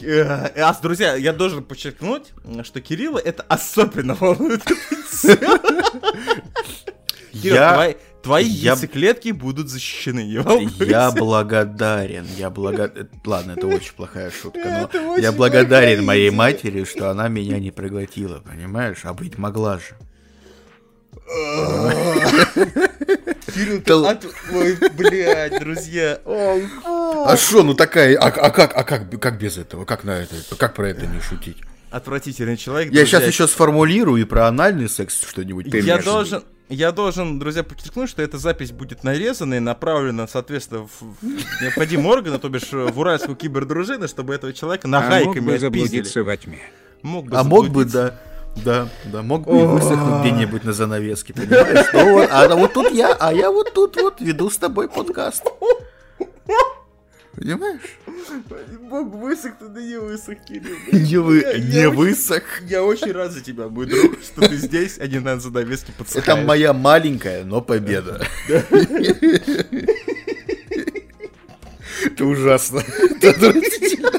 Э, а, друзья, я должен подчеркнуть, что Кирилла это особенно волнует. Кирилл, Я- твои, твои Я- яйцеклетки будут защищены. волнуйся. Я благодарен, я благодарен. Ладно, это очень плохая шутка, но я благодарен моей матери, что она меня не проглотила, понимаешь? А быть могла же. Кирилл, от- Ой, блядь, друзья. А что, ну такая, а, а как, а как, как без этого, как на это, как про это не шутить? Отвратительный человек. Я сейчас еще сформулирую и про анальный секс что-нибудь. Я должен, я должен, друзья, подчеркнуть, что эта запись будет нарезана и направлена, соответственно, в в необходимые органы, то бишь э, в уральскую кибердружину, чтобы этого человека А нагайками отпиздили. заблудиться во тьме. Мог бы А мог бы, да, да, да, мог бы и высохнуть где-нибудь на занавеске, понимаешь? Ну а вот тут я, а я вот тут вот веду с тобой подкаст. Понимаешь? Мог высохнуть, да не высох, Кирилл. Не, вы, Я- не я очень- высох. Я очень рад за тебя, мой друг, что ты здесь, а не на занавеске Это подсыхаешь. моя маленькая, но победа. Это ужасно. Это отвратительно.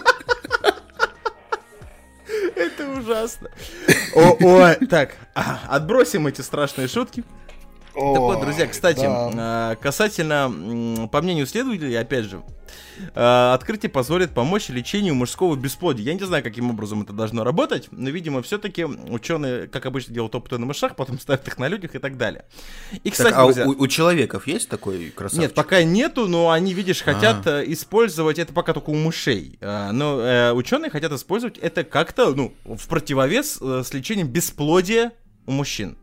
Это ужасно. О, ой, так, а, отбросим эти страшные шутки. Так вот, друзья, кстати, а, касательно, м, по мнению исследователей, опять же, а, открытие позволит помочь лечению мужского бесплодия. Я не знаю, каким образом это должно работать, но, видимо, все-таки ученые, как обычно, делают опыты на мышах, потом ставят их на людях и так далее. И, кстати, Так, а у, друзья, у человеков есть такой красавчик? нет, пока нету, но они, видишь, хотят А. э, использовать это пока только у мышей. А, но э, ученые хотят использовать это как-то, ну, в противовес э, с лечением бесплодия у мужчин.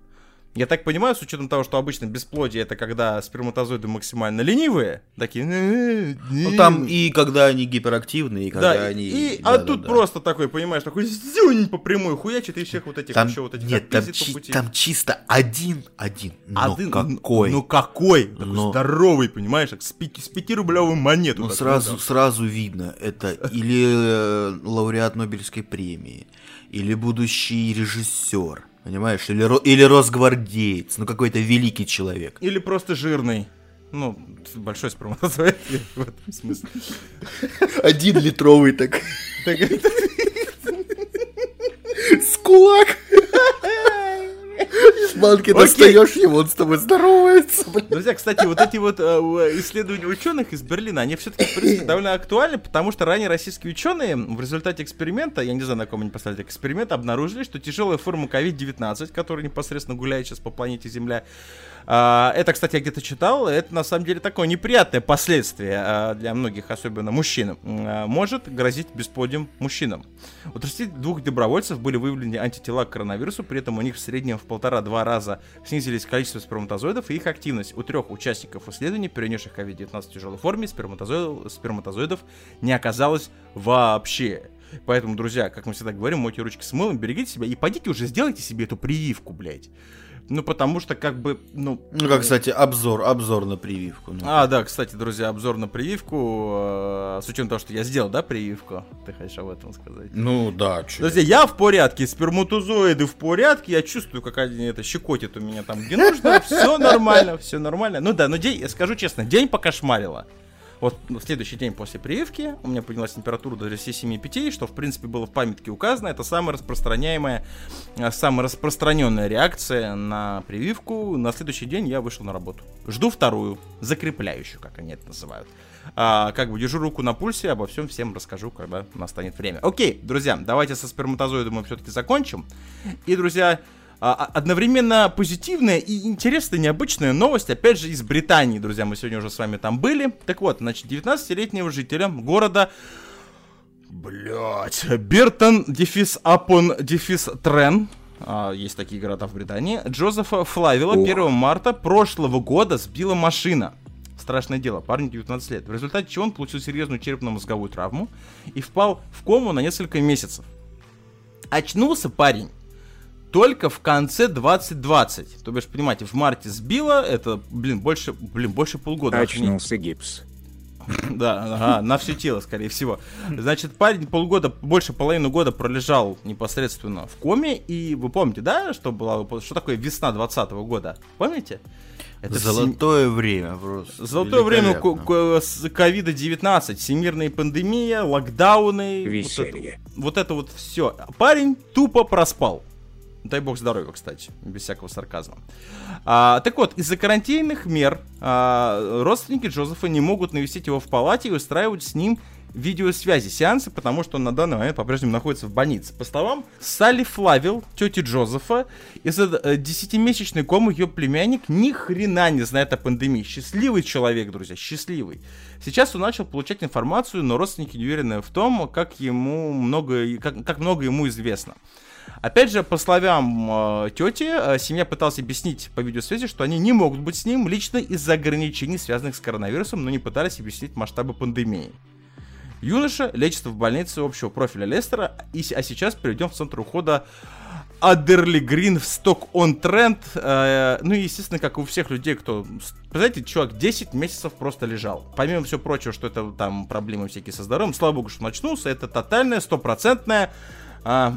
Я так понимаю, с учетом того, что обычно бесплодие это когда сперматозоиды максимально ленивые, такие. «Э, Ну там и когда они гиперактивны, и когда да, они... и, да, а да, тут да. просто такой, понимаешь, такой зюнь по прямой хуячит и всех вот этих Там, еще вот этих нет, там, чи- пути. там чисто один-один. Но Один- какой? Ну какой? Такой Но- здоровый, понимаешь, как с, пяти, с монету. Ну, сразу, да. сразу видно, это или э, лауреат Нобелевской премии, или будущий режиссер, понимаешь, или, или росгвардеец, ну какой-то великий человек. Или просто жирный. Ну, большой сперматозоид в этом смысле. Один литровый так, Так, с кулак. Из банки Окей. достаешь его, он с тобой здоровается. блин. Друзья, кстати, вот эти вот э, у- исследования ученых из Берлина, они все-таки, в принципе, довольно актуальны, потому что ранее российские ученые в результате эксперимента, я не знаю, на ком они поставили эксперимент, обнаружили, что тяжелая форма COVID-19, которая непосредственно гуляет сейчас по планете Земля, это, кстати, я где-то читал, это на самом деле такое неприятное последствие а, для многих, особенно мужчин, а, может грозить бесплодием мужчинам. У 32 добровольцев были выявлены антитела к коронавирусу, при этом у них в среднем в полтора-два раза снизились количество сперматозоидов и их активность. У трех участников исследований, перенесших COVID-19 в тяжелой форме, сперматозоидов, сперматозоидов не оказалось вообще. Поэтому, друзья, как мы всегда говорим, мойте ручки с мылом, берегите себя и пойдите уже сделайте себе эту прививку, блядь. Ну, потому что, как бы, ну... Ну, как, кстати, обзор, обзор на прививку. ну. А, да, кстати, друзья, обзор на прививку. э, с учетом того, что я сделал, да, прививку? Ты хочешь об этом сказать? Ну, да, чё. Друзья, я в порядке, сперматозоиды в порядке, я чувствую, как они это щекотит у меня там, где нужно, все нормально, все нормально. Ну да, но день, я скажу честно, день покошмарило. Вот ну, следующий день после прививки у меня поднялась температура до 7,5, что в принципе было в памятке указано. Это самая распространяемая, э, самая распространенная реакция на прививку. На следующий день я вышел на работу. Жду вторую, закрепляющую, как они это называют. А, как бы держу руку на пульсе, обо всем всем расскажу, когда настанет время. Окей, друзья, давайте со сперматозоидом мы все-таки закончим. И, друзья, одновременно позитивная и интересная, необычная новость, опять же, из Британии, друзья, мы сегодня уже с вами там были. Так вот, значит, 19-летнего жителя города... Блять, Бертон, дефис Апон, дефис Трен, а, есть такие города в Британии, Джозефа Флавила 1 марта прошлого года сбила машина. Страшное дело, парню 19 лет. В результате чего он получил серьезную черепно-мозговую травму и впал в кому на несколько месяцев. Очнулся парень только в конце 2020. То бишь, понимаете, в марте сбило, это, блин, больше, блин, больше полгода. Очнулся гипс. Да, ага, на все тело, скорее всего. Значит, парень полгода, больше половины года пролежал непосредственно в коме. И вы помните, да, что было, что такое весна 20 года? Помните? Это Золотое время просто. Золотое время ко- Великолепно. ко- с ковида-19, всемирная пандемия, локдауны. вот это- Веселье. Вот это вот все. Парень тупо проспал. Дай бог здоровья, кстати, без всякого сарказма. А, так вот, из-за карантинных мер а, родственники Джозефа не могут навестить его в палате и устраивать с ним видеосвязи, сеансы, потому что он на данный момент по-прежнему находится в больнице. По словам Салли Флавил, тети Джозефа, из-за э, десятимесячной комы ее племянник ни хрена не знает о пандемии. Счастливый человек, друзья, счастливый. Сейчас он начал получать информацию, но родственники не уверены в том, как ему много, как, как много ему известно. Опять же, по словам э, тети, э, семья пыталась объяснить по видеосвязи, что они не могут быть с ним лично из-за ограничений, связанных с коронавирусом, но не пытались объяснить масштабы пандемии. Юноша лечится в больнице общего профиля Лестера, и, а сейчас перейдем в центр ухода Адерли Грин в Сток-он-Тренд. Э, ну и, естественно, как у всех людей, кто... Знаете, чувак 10 месяцев просто лежал. Помимо всего прочего, что это там проблемы всякие со здоровьем, слава богу, что начнулся, это тотальная, стопроцентная а,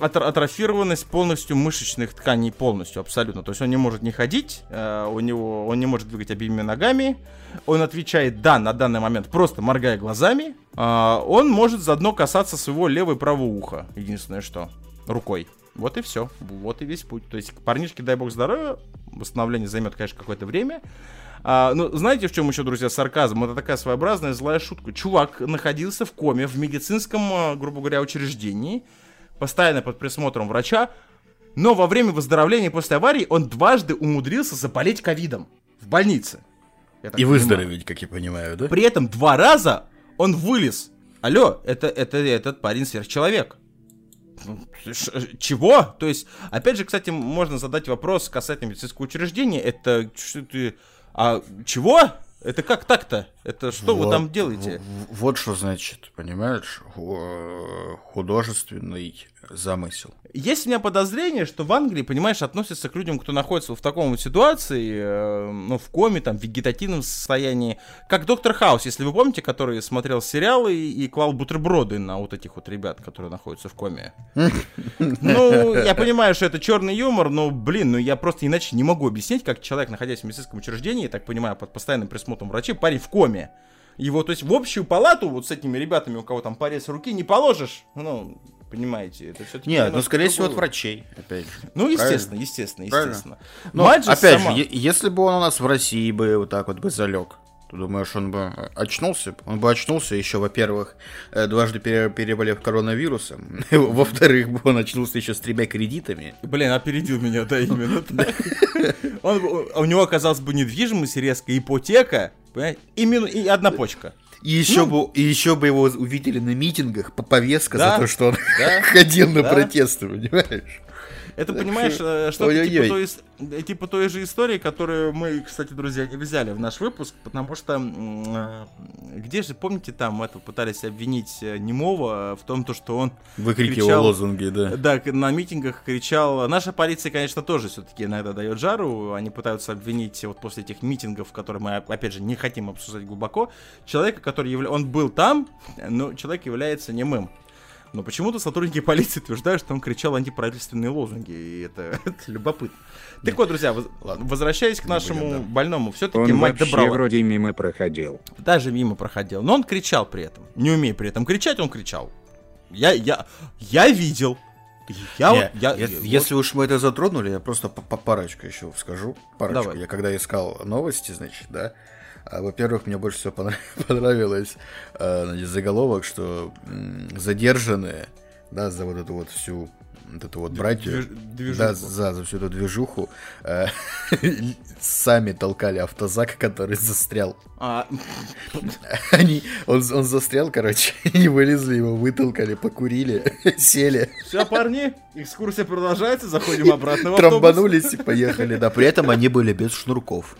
атрофированность полностью мышечных тканей полностью, абсолютно. То есть он не может не ходить, а, у него, он не может двигать обеими ногами, он отвечает «да» на данный момент, просто моргая глазами, а, он может заодно касаться своего левого и правого уха, единственное что, рукой. Вот и все, вот и весь путь. То есть парнишке, дай бог здоровья, восстановление займет, конечно, какое-то время, а, ну, знаете, в чем еще, друзья, сарказм? Это такая своеобразная злая шутка. Чувак находился в коме в медицинском, а, грубо говоря, учреждении, постоянно под присмотром врача, но во время выздоровления после аварии он дважды умудрился заболеть ковидом в больнице. И понимаю. выздороветь, как я понимаю, да? При этом два раза он вылез. Алло, это, это этот парень сверхчеловек. Ну, чего? То есть, опять же, кстати, можно задать вопрос касательно медицинского учреждения. Это что ты а чего? Это как так-то? Это что вот, вы там делаете? Вот что значит, понимаешь, художественный замысел. Есть у меня подозрение, что в Англии, понимаешь, относятся к людям, кто находится в таком вот ситуации, э, ну, в коме, там, в вегетативном состоянии, как Доктор Хаус, если вы помните, который смотрел сериалы и, и клал бутерброды на вот этих вот ребят, которые находятся в коме. Ну, я понимаю, что это черный юмор, но, блин, ну я просто иначе не могу объяснить, как человек, находясь в медицинском учреждении, я так понимаю, под постоянным присмотром врачей, парень в коме. Его, то есть, в общую палату вот с этими ребятами, у кого там порез руки, не положишь. Ну, понимаете, это все-таки... Нет, ну, скорее всего, от врачей, опять же. Ну, естественно, естественно, естественно. Но, Мать же опять сама... же, если бы он у нас в России бы вот так вот бы залег, ты думаешь, он бы очнулся? Он бы очнулся еще, во-первых, э, дважды переболев коронавирусом. Во-вторых, бы он очнулся еще с тремя кредитами. Блин, опередил меня, да, именно так. У него оказалась бы недвижимость резко, ипотека, и одна почка. И еще, ну, бы, и еще бы его увидели на митингах по повестка да, за то, что он да, ходил на да. протесты, понимаешь? Это, понимаешь, э, что-то типа той, э, типа той же истории, которую мы, кстати, друзья, не взяли в наш выпуск, потому что э, где же, помните, там это пытались обвинить Немова в том, то, что он выкрикивал лозунги, да. Да, на митингах кричал. Наша полиция, конечно, тоже все-таки иногда дает жару. Они пытаются обвинить вот после этих митингов, которые мы, опять же, не хотим обсуждать глубоко, человека, который явля... он был там, но человек является немым. Но почему-то сотрудники полиции утверждают, что он кричал антиправительственные лозунги, и это, это любопытно. Так вот, друзья, воз, возвращаясь к нашему будем, да. больному, все-таки Майк Доброва... вроде мимо проходил. Даже мимо проходил, но он кричал при этом. Не умея при этом кричать, он кричал. Я, я, я видел. Я, Не, я, я, если вот... уж мы это затронули, я просто по, по парочку еще скажу. Парочку. Давай. Я когда искал новости, значит, да, во-первых, мне больше всего понравилось э, заголовок, что задержанные, да, за вот эту вот всю вот эту вот братью, да, за, за всю эту движуху, э, сами толкали автозак, который застрял. А... Они, он, он застрял, короче, они вылезли, его вытолкали, покурили, сели. Все, парни, экскурсия продолжается, заходим обратно в автобус. Трамбанулись и поехали, да, при этом они были без шнурков.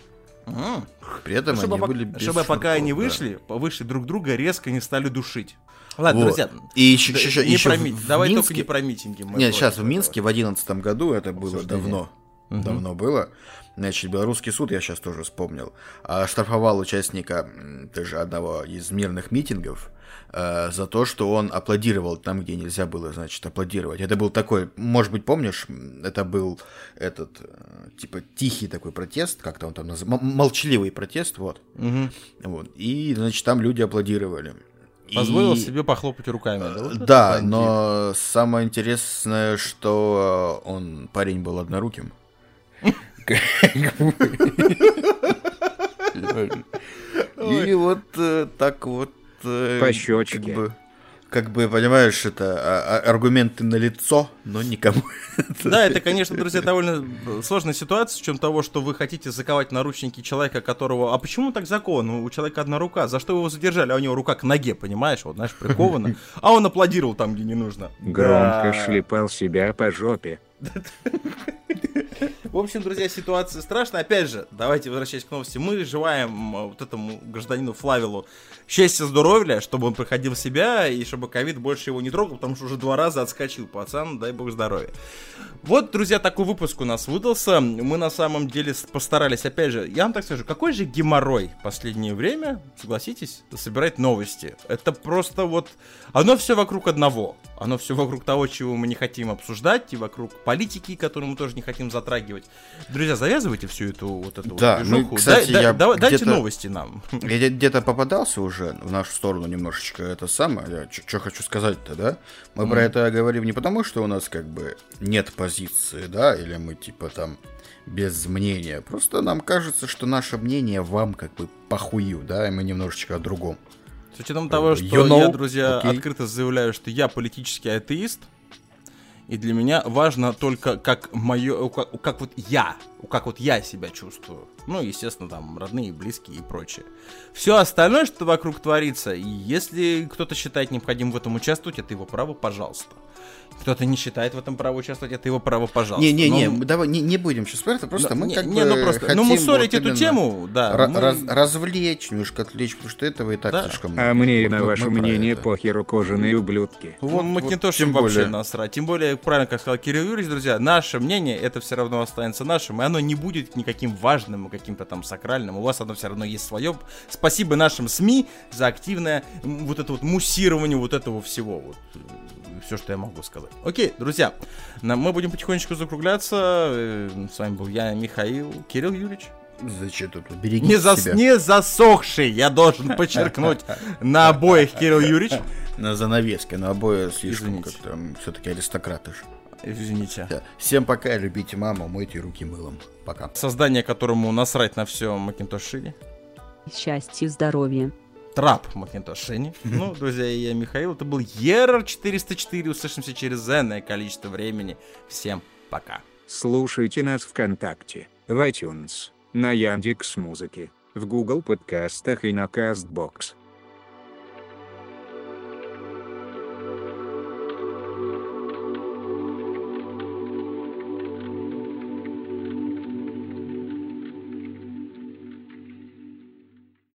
При этом чтобы они были без Чтобы пока они вышли, да. вышли друг друга, резко не стали душить. Ладно, вот. друзья. И еще, да, еще, не еще про ми... в Давай Минске... только не про митинги. Нет, сейчас в Минске в одиннадцатом году, это было давно. Угу. Давно было. Значит, белорусский суд, я сейчас тоже вспомнил, оштрафовал участника тоже одного из мирных митингов э, за то, что он аплодировал там, где нельзя было, значит, аплодировать. Это был такой, может быть, помнишь, это был этот, э, типа, тихий такой протест, как-то он там называл, молчаливый протест, вот. Угу. вот. И, значит, там люди аплодировали. Позволил И- себе похлопать руками. Да, вот это Да, но самое интересное, что э, он парень был одноруким. И вот э, так вот... э, По щёчке. Как бы, как бы, понимаешь, это а- а- аргументы на лицо, но никому. Да, это, конечно, друзья, довольно э, сложная ситуация, с чем того, что вы хотите заковать в наручники человека, которого... А почему так закон? У человека одна рука. За что его задержали? А у него рука к ноге, понимаешь? Вот, знаешь, прикована. А он аплодировал там, где не нужно. Громко Да. шлепал себя по жопе. В общем, друзья, ситуация страшная. Опять же, давайте возвращаясь к новости. Мы желаем э, вот этому гражданину Флавилу счастья, здоровья, чтобы он приходил в себя и чтобы ковид больше его не трогал, потому что уже два раза отскочил пацан, дай бог здоровья. Вот, друзья, такой выпуск у нас выдался. Мы на самом деле постарались, опять же, я вам так скажу, какой же геморрой последнее время, согласитесь, собирать новости. Это просто вот, оно все вокруг одного. Оно все вокруг того, чего мы не хотим обсуждать, и вокруг политики, которую мы тоже не хотим затрагивать. Друзья, завязывайте всю эту вот эту Да, вот ну, движуху. кстати, Дай- я да- дайте новости нам. Я где- где-то попадался уже в нашу сторону немножечко это самое. Что хочу сказать-то, да? Мы про это говорим не потому, что у нас как бы нет позиции, да, или мы типа там без мнения. Просто нам кажется, что наше мнение вам как бы похую, да, и мы немножечко о другом. С учетом того, что You know, я, друзья, окей. открыто заявляю, что я политический атеист, и для меня важно только как мое, как, как вот я, как вот я себя чувствую. Ну, естественно, там родные, близкие и прочее. Все остальное, что вокруг творится, и если кто-то считает необходимым в этом участвовать, это его право, пожалуйста. Кто-то не считает в этом право участвовать, это его право, пожалуйста. Не-не-не, Но- мы давай не, не будем сейчас про это, просто Ну, мы не, как не, бы ну просто, ну хотим мусорить вот эту тему, да. ра- мы- раз- развлечь, немножко отвлечь, потому что этого и так Да. слишком. А мне Вот- на вот ваше мы мнение это. похеру кожаные ублюдки. Вот, Вот- Макинтошем вот тем вообще более. насрать. Тем более, правильно, как сказал Кирилл Юрьевич, друзья, наше мнение, это все равно останется нашим, и оно не будет никаким важным, и каким-то там сакральным. У вас оно все равно есть свое. Спасибо нашим СМИ за активное вот это вот муссирование вот этого всего. Вот все, что я могу сказать. Окей, друзья, мы будем потихонечку закругляться. Э, С вами был я, Михаил, Кирилл Юрьевич. Зачем тут? Берегите Не, зас- себя. не засохший, я должен подчеркнуть на обоих, Кирилл Юрьевич. На занавеске, на обои слишком как-то все-таки аристократы ж. Извините. Да. Всем пока, любите маму, мойте руки мылом. Пока. Создание, которому насрать на все Макинтош Шини. Счастья, здоровья. Трап Макинтош Шини. Ну, друзья, я Михаил. Это был Ерр 404. Услышимся через энное количество времени. Всем пока. Слушайте нас ВКонтакте, в iTunes, на Яндекс Музыке, в Google подкастах и на Castbox.